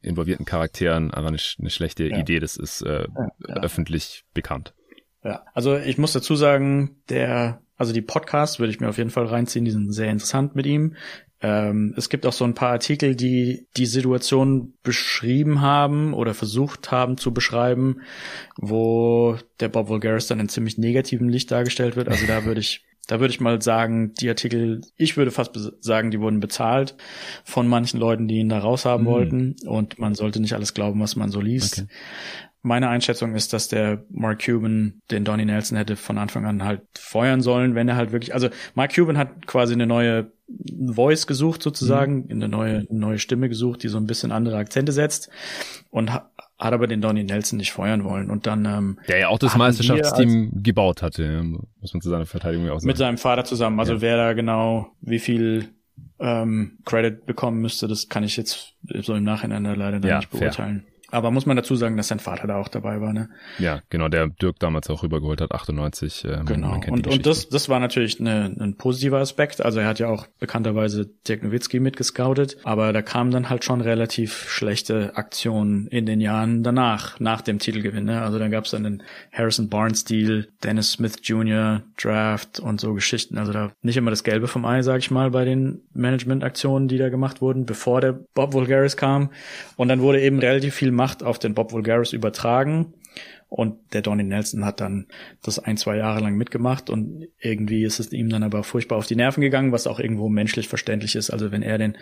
involvierten Charakteren einfach eine, eine schlechte Idee. Das ist äh, öffentlich bekannt. Ja, also ich muss dazu sagen, der also die Podcasts würde ich mir auf jeden Fall reinziehen, die sind sehr interessant mit ihm. Ähm, es gibt auch so ein paar Artikel, die die Situation beschrieben haben oder versucht haben zu beschreiben, wo der Bob Vulgaris dann in ziemlich negativem Licht dargestellt wird. Also da würde ich da würde ich mal sagen, die Artikel, ich würde fast sagen, die wurden bezahlt von manchen Leuten, die ihn da raushaben mhm. wollten. Und man sollte nicht alles glauben, was man so liest. Okay. Meine Einschätzung ist, dass der Mark Cuban den Donnie Nelson hätte von Anfang an halt feuern sollen, wenn er halt wirklich, also Mark Cuban hat quasi eine neue Voice gesucht sozusagen, mhm. eine neue, neue Stimme gesucht, die so ein bisschen andere Akzente setzt und ha hat aber den Donnie Nelson nicht feuern wollen und dann ähm, der ja auch das Meisterschaftsteam gebaut hatte, muss man zu seiner Verteidigung auch sagen. Mit seinem Vater zusammen, also ja. wer da genau wie viel ähm, Credit bekommen müsste, das kann ich jetzt so im Nachhinein leider ja, nicht beurteilen. Fair. Aber muss man dazu sagen, dass sein Vater da auch dabei war, ne? Ja, genau, der Dirk damals auch rübergeholt hat, 98. Äh, genau. und, und das, das war natürlich eine, ein positiver Aspekt. Also er hat ja auch bekannterweise Dirk Nowitzki mitgescoutet, aber da kamen dann halt schon relativ schlechte Aktionen in den Jahren danach, nach dem Titelgewinn. Ne? Also dann gab es dann den Harrison Barnes Deal, Dennis Smith Jr. Draft und so Geschichten. Also da nicht immer das Gelbe vom Ei, sag ich mal, bei den Management-Aktionen, die da gemacht wurden, bevor der Bob Vulgaris kam. Und dann wurde eben relativ viel Macht auf den Bob Vulgaris übertragen. Und der Donnie Nelson hat dann das ein, zwei Jahre lang mitgemacht und irgendwie ist es ihm dann aber furchtbar auf die Nerven gegangen, was auch irgendwo menschlich verständlich ist. Also wenn er den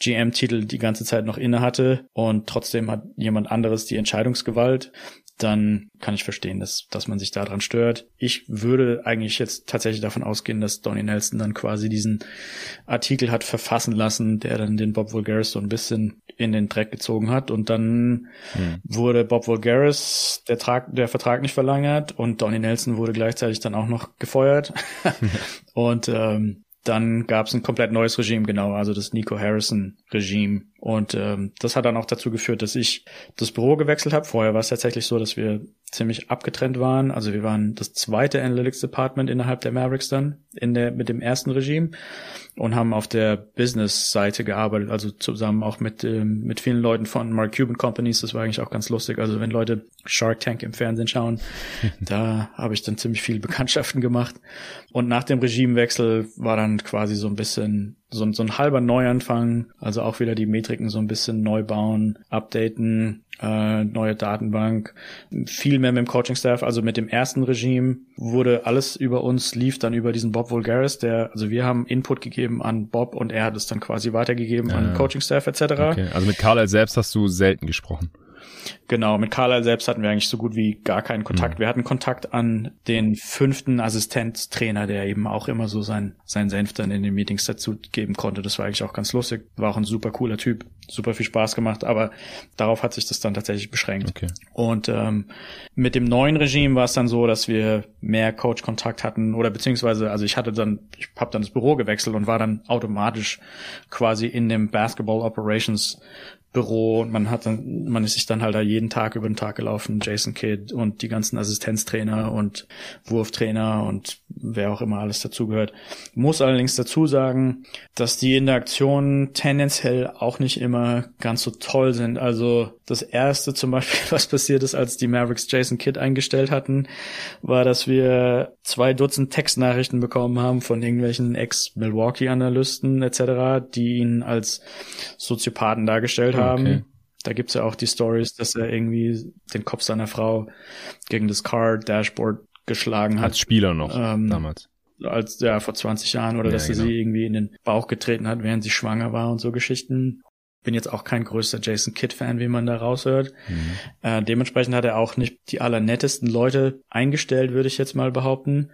GM-Titel die ganze Zeit noch inne hatte und trotzdem hat jemand anderes die Entscheidungsgewalt, dann kann ich verstehen, dass, dass man sich daran stört. Ich würde eigentlich jetzt tatsächlich davon ausgehen, dass Donnie Nelson dann quasi diesen Artikel hat verfassen lassen, der dann den Bob Vulgaris so ein bisschen in den Dreck gezogen hat. Und dann hm. wurde Bob Vulgaris der, Trag, der Vertrag nicht verlängert und Donnie Nelson wurde gleichzeitig dann auch noch gefeuert. <laughs> und ähm, dann gab es ein komplett neues Regime, genau, also das Nico Harrison-Regime. Und ähm, das hat dann auch dazu geführt, dass ich das Büro gewechselt habe. Vorher war es tatsächlich so, dass wir ziemlich abgetrennt waren. Also wir waren das zweite Analytics Department innerhalb der Mavericks dann in der mit dem ersten Regime und haben auf der Business-Seite gearbeitet, also zusammen auch mit ähm, mit vielen Leuten von Mark Cuban Companies. Das war eigentlich auch ganz lustig. Also wenn Leute Shark Tank im Fernsehen schauen, <laughs> da habe ich dann ziemlich viele Bekanntschaften gemacht. Und nach dem Regimewechsel war dann quasi so ein bisschen so, so ein halber Neuanfang, also auch wieder die Metriken so ein bisschen neu bauen, updaten, äh, neue Datenbank, viel mehr mit dem Coaching-Staff, also mit dem ersten Regime wurde alles über uns, lief dann über diesen Bob Vulgaris, der, also wir haben Input gegeben an Bob und er hat es dann quasi weitergegeben ja, an Coaching-Staff etc. Okay. Also mit Carl selbst hast du selten gesprochen. Genau, mit Carlyle selbst hatten wir eigentlich so gut wie gar keinen Kontakt. Mhm. Wir hatten Kontakt an den fünften Assistenztrainer, der eben auch immer so sein, sein Senf dann in den Meetings dazu geben konnte. Das war eigentlich auch ganz lustig. War auch ein super cooler Typ. super viel Spaß gemacht, aber darauf hat sich das dann tatsächlich beschränkt. Okay. Und ähm, mit dem neuen Regime war es dann so, dass wir mehr Coach-Kontakt hatten oder beziehungsweise, also ich hatte dann, ich habe dann das Büro gewechselt und war dann automatisch quasi in dem Basketball Operations Büro und man hat dann, man ist sich dann halt da jeden Tag über den Tag gelaufen, Jason Kidd und die ganzen Assistenztrainer und Wurftrainer und wer auch immer alles dazugehört. Muss allerdings dazu sagen, dass die Interaktionen tendenziell auch nicht immer ganz so toll sind. Also das erste zum Beispiel, <laughs> was passiert ist, als die Mavericks Jason Kidd eingestellt hatten, war, dass wir zwei Dutzend Textnachrichten bekommen haben von irgendwelchen Ex-Milwaukee-Analysten etc., die ihn als Soziopathen dargestellt haben. Okay. Da gibt's ja auch die Stories, dass er irgendwie den Kopf seiner Frau gegen das Car-Dashboard geschlagen hat. Als Spieler noch ähm, damals. Als ja vor 20 Jahren oder ja, dass er genau. sie irgendwie in den Bauch getreten hat, während sie schwanger war und so Geschichten bin jetzt auch kein größter Jason Kidd-Fan, wie man da raushört. Mhm. Äh, dementsprechend hat er auch nicht die allernettesten Leute eingestellt, würde ich jetzt mal behaupten.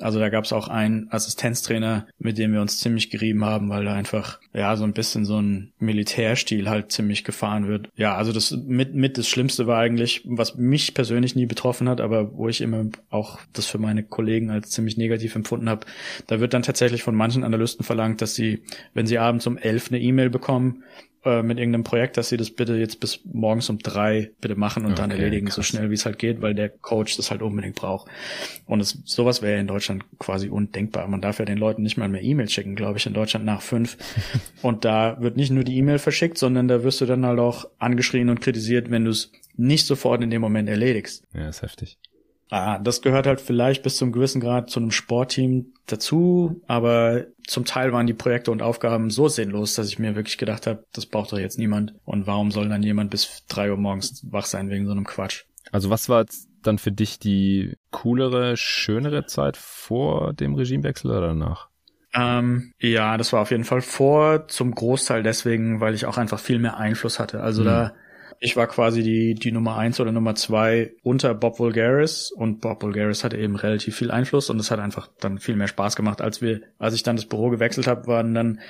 Also da gab es auch einen Assistenztrainer, mit dem wir uns ziemlich gerieben haben, weil da einfach ja so ein bisschen so ein Militärstil halt ziemlich gefahren wird. Ja, also das mit mit das Schlimmste war eigentlich, was mich persönlich nie betroffen hat, aber wo ich immer auch das für meine Kollegen als ziemlich negativ empfunden habe. Da wird dann tatsächlich von manchen Analysten verlangt, dass sie, wenn sie abends um elf eine E-Mail bekommen, äh, mit irgendeinem Projekt, dass sie das bitte jetzt bis morgens um drei bitte machen und okay, dann erledigen, krass. so schnell wie es halt geht, weil der Coach das halt unbedingt braucht. Und es, sowas wäre in Deutschland quasi undenkbar. Man darf ja den Leuten nicht mal mehr E-Mail schicken, glaube ich, in Deutschland nach fünf. <laughs> und da wird nicht nur die E-Mail verschickt, sondern da wirst du dann halt auch angeschrien und kritisiert, wenn du es nicht sofort in dem Moment erledigst. Ja, ist heftig. Ah, das gehört halt vielleicht bis zum gewissen Grad zu einem Sportteam dazu, aber zum Teil waren die Projekte und Aufgaben so sinnlos, dass ich mir wirklich gedacht habe, das braucht doch jetzt niemand. Und warum soll dann jemand bis drei Uhr morgens wach sein wegen so einem Quatsch? Also was war jetzt dann für dich die coolere, schönere Zeit vor dem Regimewechsel oder danach? Ähm, ja, das war auf jeden Fall vor, zum Großteil deswegen, weil ich auch einfach viel mehr Einfluss hatte. Also mhm. da ich war quasi die, die Nummer eins oder Nummer zwei unter Bob Vulgaris und Bob Vulgaris hatte eben relativ viel Einfluss und es hat einfach dann viel mehr Spaß gemacht, als wir, als ich dann das Büro gewechselt habe, waren dann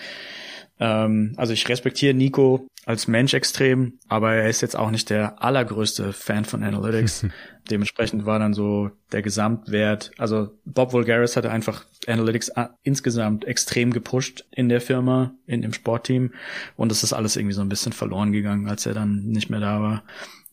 ähm, also ich respektiere Nico als Mensch extrem, aber er ist jetzt auch nicht der allergrößte Fan von Analytics. <laughs> Dementsprechend war dann so der Gesamtwert, also Bob Vulgaris hatte einfach Analytics insgesamt extrem gepusht in der Firma, in dem Sportteam und es ist alles irgendwie so ein bisschen verloren gegangen, als er dann nicht mehr da war.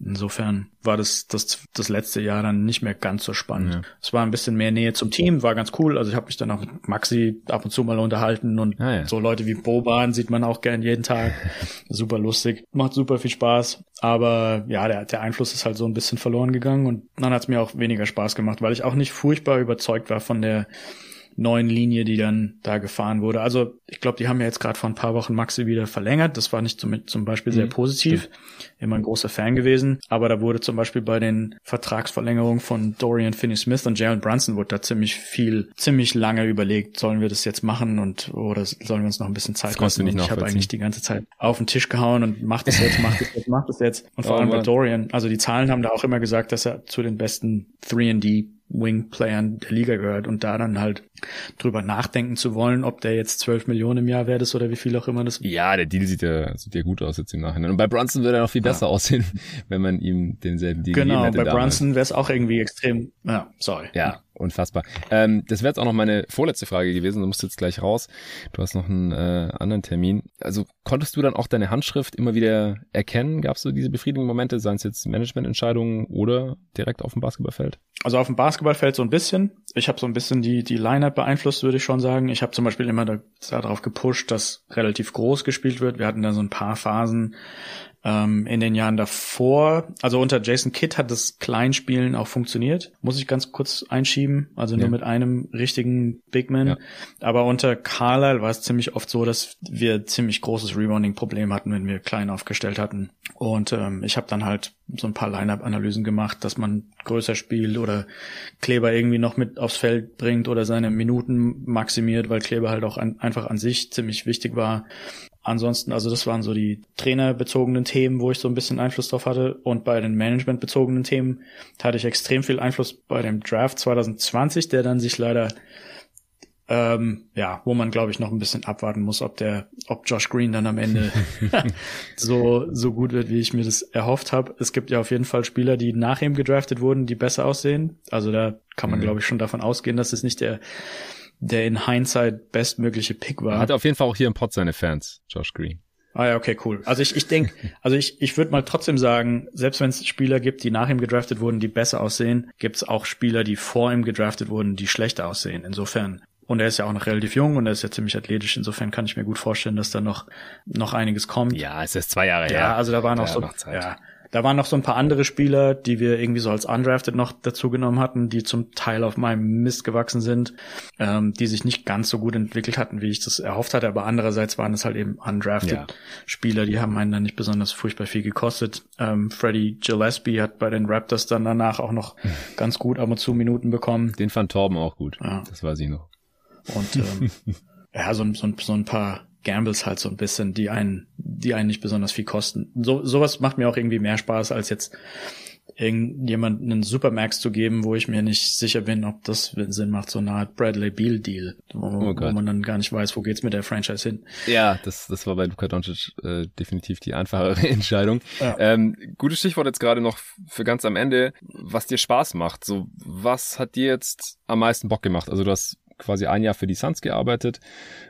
Insofern war das, das das letzte Jahr dann nicht mehr ganz so spannend. Ja. Es war ein bisschen mehr Nähe zum Team, war ganz cool. Also ich habe mich dann auch mit Maxi ab und zu mal unterhalten und ah, ja. so Leute wie Boban sieht man auch gern jeden Tag. <laughs> super lustig, macht super viel Spaß. Aber ja, der, der Einfluss ist halt so ein bisschen verloren gegangen und dann hat es mir auch weniger Spaß gemacht, weil ich auch nicht furchtbar überzeugt war von der neuen Linie, die dann da gefahren wurde. Also ich glaube, die haben ja jetzt gerade vor ein paar Wochen Maxi wieder verlängert. Das war nicht zum, zum Beispiel sehr mhm, positiv. Immer ein großer Fan gewesen. Aber da wurde zum Beispiel bei den Vertragsverlängerungen von Dorian Finney-Smith und Jalen Brunson wurde da ziemlich viel, ziemlich lange überlegt, sollen wir das jetzt machen und oder sollen wir uns noch ein bisschen Zeit das lassen? Ich habe eigentlich die ganze Zeit auf den Tisch gehauen und mach das jetzt, mach das jetzt, mach das jetzt. Und <laughs> vor oh, allem bei Dorian, also die Zahlen haben da auch immer gesagt, dass er zu den besten 3D Wing-Playern der Liga gehört und da dann halt drüber nachdenken zu wollen, ob der jetzt 12 Millionen im Jahr wert ist oder wie viel auch immer das. Ja, der Deal sieht ja, sieht ja gut aus jetzt im Nachhinein. Und bei Brunson würde er noch viel besser ja. aussehen, <laughs> wenn man ihm denselben Deal genau, gegeben hätte. Genau, bei Brunson wäre es auch irgendwie extrem, ja, sorry. Ja, unfassbar. Ähm, das wäre jetzt auch noch meine vorletzte Frage gewesen. Du musst jetzt gleich raus. Du hast noch einen äh, anderen Termin. Also konntest du dann auch deine Handschrift immer wieder erkennen? Gab es so diese befriedigenden Momente, seien es jetzt Managemententscheidungen oder direkt auf dem Basketballfeld? Also auf dem Basketballfeld so ein bisschen. Ich habe so ein bisschen die die Line-up beeinflusst, würde ich schon sagen. Ich habe zum Beispiel immer da, darauf gepusht, dass relativ groß gespielt wird. Wir hatten da so ein paar Phasen, ähm, in den Jahren davor, also unter Jason Kidd hat das Kleinspielen auch funktioniert. Muss ich ganz kurz einschieben, also nur ja. mit einem richtigen Big Man. Ja. Aber unter Carlisle war es ziemlich oft so, dass wir ziemlich großes Rebounding-Problem hatten, wenn wir klein aufgestellt hatten. Und ähm, ich habe dann halt so ein paar Line-Up-Analysen gemacht, dass man größer spielt oder Kleber irgendwie noch mit aufs Feld bringt oder seine Minuten maximiert, weil Kleber halt auch an, einfach an sich ziemlich wichtig war. Ansonsten, also das waren so die trainerbezogenen Themen, wo ich so ein bisschen Einfluss drauf hatte. Und bei den managementbezogenen Themen hatte ich extrem viel Einfluss bei dem Draft 2020, der dann sich leider ähm, ja, wo man glaube ich noch ein bisschen abwarten muss, ob der, ob Josh Green dann am Ende <laughs> so so gut wird, wie ich mir das erhofft habe. Es gibt ja auf jeden Fall Spieler, die nach ihm gedraftet wurden, die besser aussehen. Also da kann man mhm. glaube ich schon davon ausgehen, dass es nicht der der in Hindsight bestmögliche Pick war. Hat auf jeden Fall auch hier im Pod seine Fans, Josh Green. Ah ja, okay, cool. Also ich, ich denke, also ich, ich würde mal trotzdem sagen, selbst wenn es Spieler gibt, die nach ihm gedraftet wurden, die besser aussehen, gibt es auch Spieler, die vor ihm gedraftet wurden, die schlechter aussehen. Insofern und er ist ja auch noch relativ jung und er ist ja ziemlich athletisch. Insofern kann ich mir gut vorstellen, dass da noch, noch einiges kommt. Ja, es ist zwei Jahre her. Ja, also da war noch so, noch ja, da waren noch so ein paar andere Spieler, die wir irgendwie so als undrafted noch dazu genommen hatten, die zum Teil auf meinem Mist gewachsen sind, ähm, die sich nicht ganz so gut entwickelt hatten, wie ich das erhofft hatte. Aber andererseits waren es halt eben undrafted ja. Spieler, die haben einen dann nicht besonders furchtbar viel gekostet. Ähm, Freddie Gillespie hat bei den Raptors dann danach auch noch ganz gut ab und zu Minuten bekommen. Den fand Torben auch gut. Ja. Das weiß ich noch. Und ähm, <laughs> ja, so, so, so ein paar Gambles halt so ein bisschen, die einen, die einen nicht besonders viel kosten. So, sowas macht mir auch irgendwie mehr Spaß, als jetzt irgendjemand einen Supermax zu geben, wo ich mir nicht sicher bin, ob das Sinn macht, so eine Art Bradley Beal Deal, wo, oh wo man dann gar nicht weiß, wo geht's mit der Franchise hin. Ja, das, das war bei Luka Doncic äh, definitiv die einfachere <laughs> Entscheidung. Ja. Ähm, gutes Stichwort jetzt gerade noch für ganz am Ende, was dir Spaß macht. So, was hat dir jetzt am meisten Bock gemacht? Also du hast quasi ein Jahr für die Suns gearbeitet,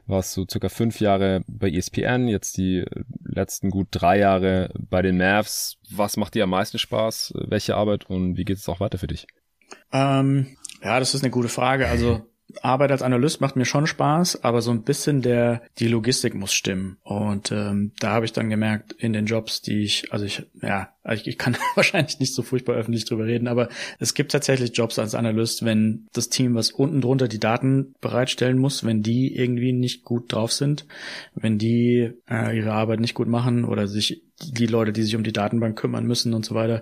warst so circa fünf Jahre bei ESPN, jetzt die letzten gut drei Jahre bei den Mavs. Was macht dir am meisten Spaß? Welche Arbeit und wie geht es auch weiter für dich? Ähm, ja, das ist eine gute Frage. Also <laughs> Arbeit als Analyst macht mir schon Spaß, aber so ein bisschen der die Logistik muss stimmen. Und ähm, da habe ich dann gemerkt in den Jobs, die ich, also ich, ja, ich, ich kann <laughs> wahrscheinlich nicht so furchtbar öffentlich drüber reden, aber es gibt tatsächlich Jobs als Analyst, wenn das Team, was unten drunter die Daten bereitstellen muss, wenn die irgendwie nicht gut drauf sind, wenn die äh, ihre Arbeit nicht gut machen oder sich die Leute, die sich um die Datenbank kümmern müssen und so weiter,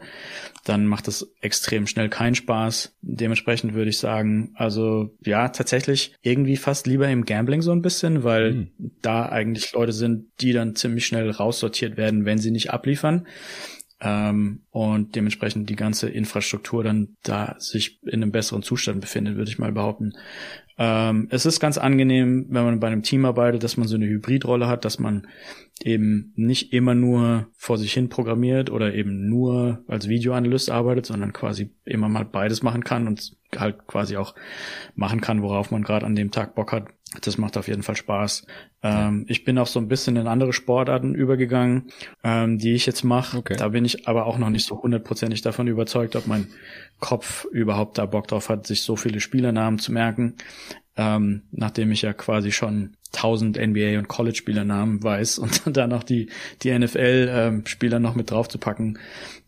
dann macht das extrem schnell keinen Spaß. Dementsprechend würde ich sagen, also ja, tatsächlich irgendwie fast lieber im Gambling so ein bisschen, weil mhm. da eigentlich Leute sind, die dann ziemlich schnell raussortiert werden, wenn sie nicht abliefern ähm, und dementsprechend die ganze Infrastruktur dann da sich in einem besseren Zustand befindet, würde ich mal behaupten. Ähm, es ist ganz angenehm, wenn man bei einem Team arbeitet, dass man so eine Hybridrolle hat, dass man eben nicht immer nur vor sich hin programmiert oder eben nur als Videoanalyst arbeitet, sondern quasi immer mal beides machen kann und halt quasi auch machen kann, worauf man gerade an dem Tag Bock hat. Das macht auf jeden Fall Spaß. Ähm, ich bin auch so ein bisschen in andere Sportarten übergegangen, ähm, die ich jetzt mache. Okay. Da bin ich aber auch noch nicht so hundertprozentig davon überzeugt, ob mein Kopf überhaupt da Bock drauf hat, sich so viele Spielernamen zu merken. Ähm, nachdem ich ja quasi schon 1000 NBA und College-Spielernamen weiß und <laughs> dann noch die, die NFL-Spieler ähm, noch mit drauf zu packen,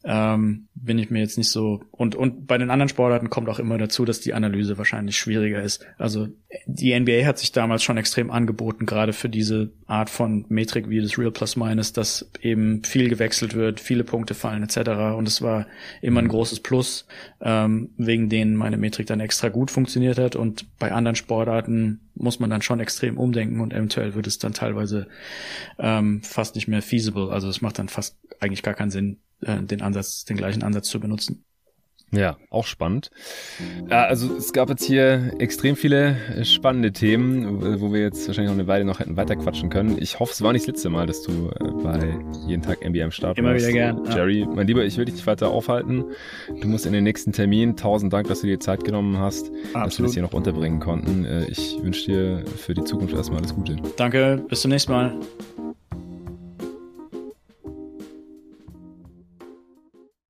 ähm, bin ich mir jetzt nicht so. Und, und bei den anderen Sportarten kommt auch immer dazu, dass die Analyse wahrscheinlich schwieriger ist. Also die NBA hat sich damals schon extrem angeboten, gerade für diese Art von Metrik wie das Real Plus Minus, dass eben viel gewechselt wird, viele Punkte fallen etc. Und es war immer ein großes Plus, ähm, wegen denen meine Metrik dann extra gut funktioniert hat. Und bei anderen Sportarten muss man dann schon extrem umdenken und eventuell wird es dann teilweise ähm, fast nicht mehr feasible. Also es macht dann fast eigentlich gar keinen Sinn, äh, den Ansatz, den gleichen Ansatz zu benutzen. Ja, auch spannend. Ja, also es gab jetzt hier extrem viele äh, spannende Themen, wo wir jetzt wahrscheinlich noch eine Weile noch hätten weiterquatschen können. Ich hoffe, es war nicht das letzte Mal, dass du äh, bei jeden Tag NBA am Start Immer wieder gern. Jerry, ja. mein Lieber, ich will dich nicht weiter aufhalten. Du musst in den nächsten Termin. Tausend Dank, dass du dir Zeit genommen hast, Absolut. dass wir das hier noch unterbringen konnten. Ich wünsche dir für die Zukunft erstmal alles Gute. Danke, bis zum nächsten Mal.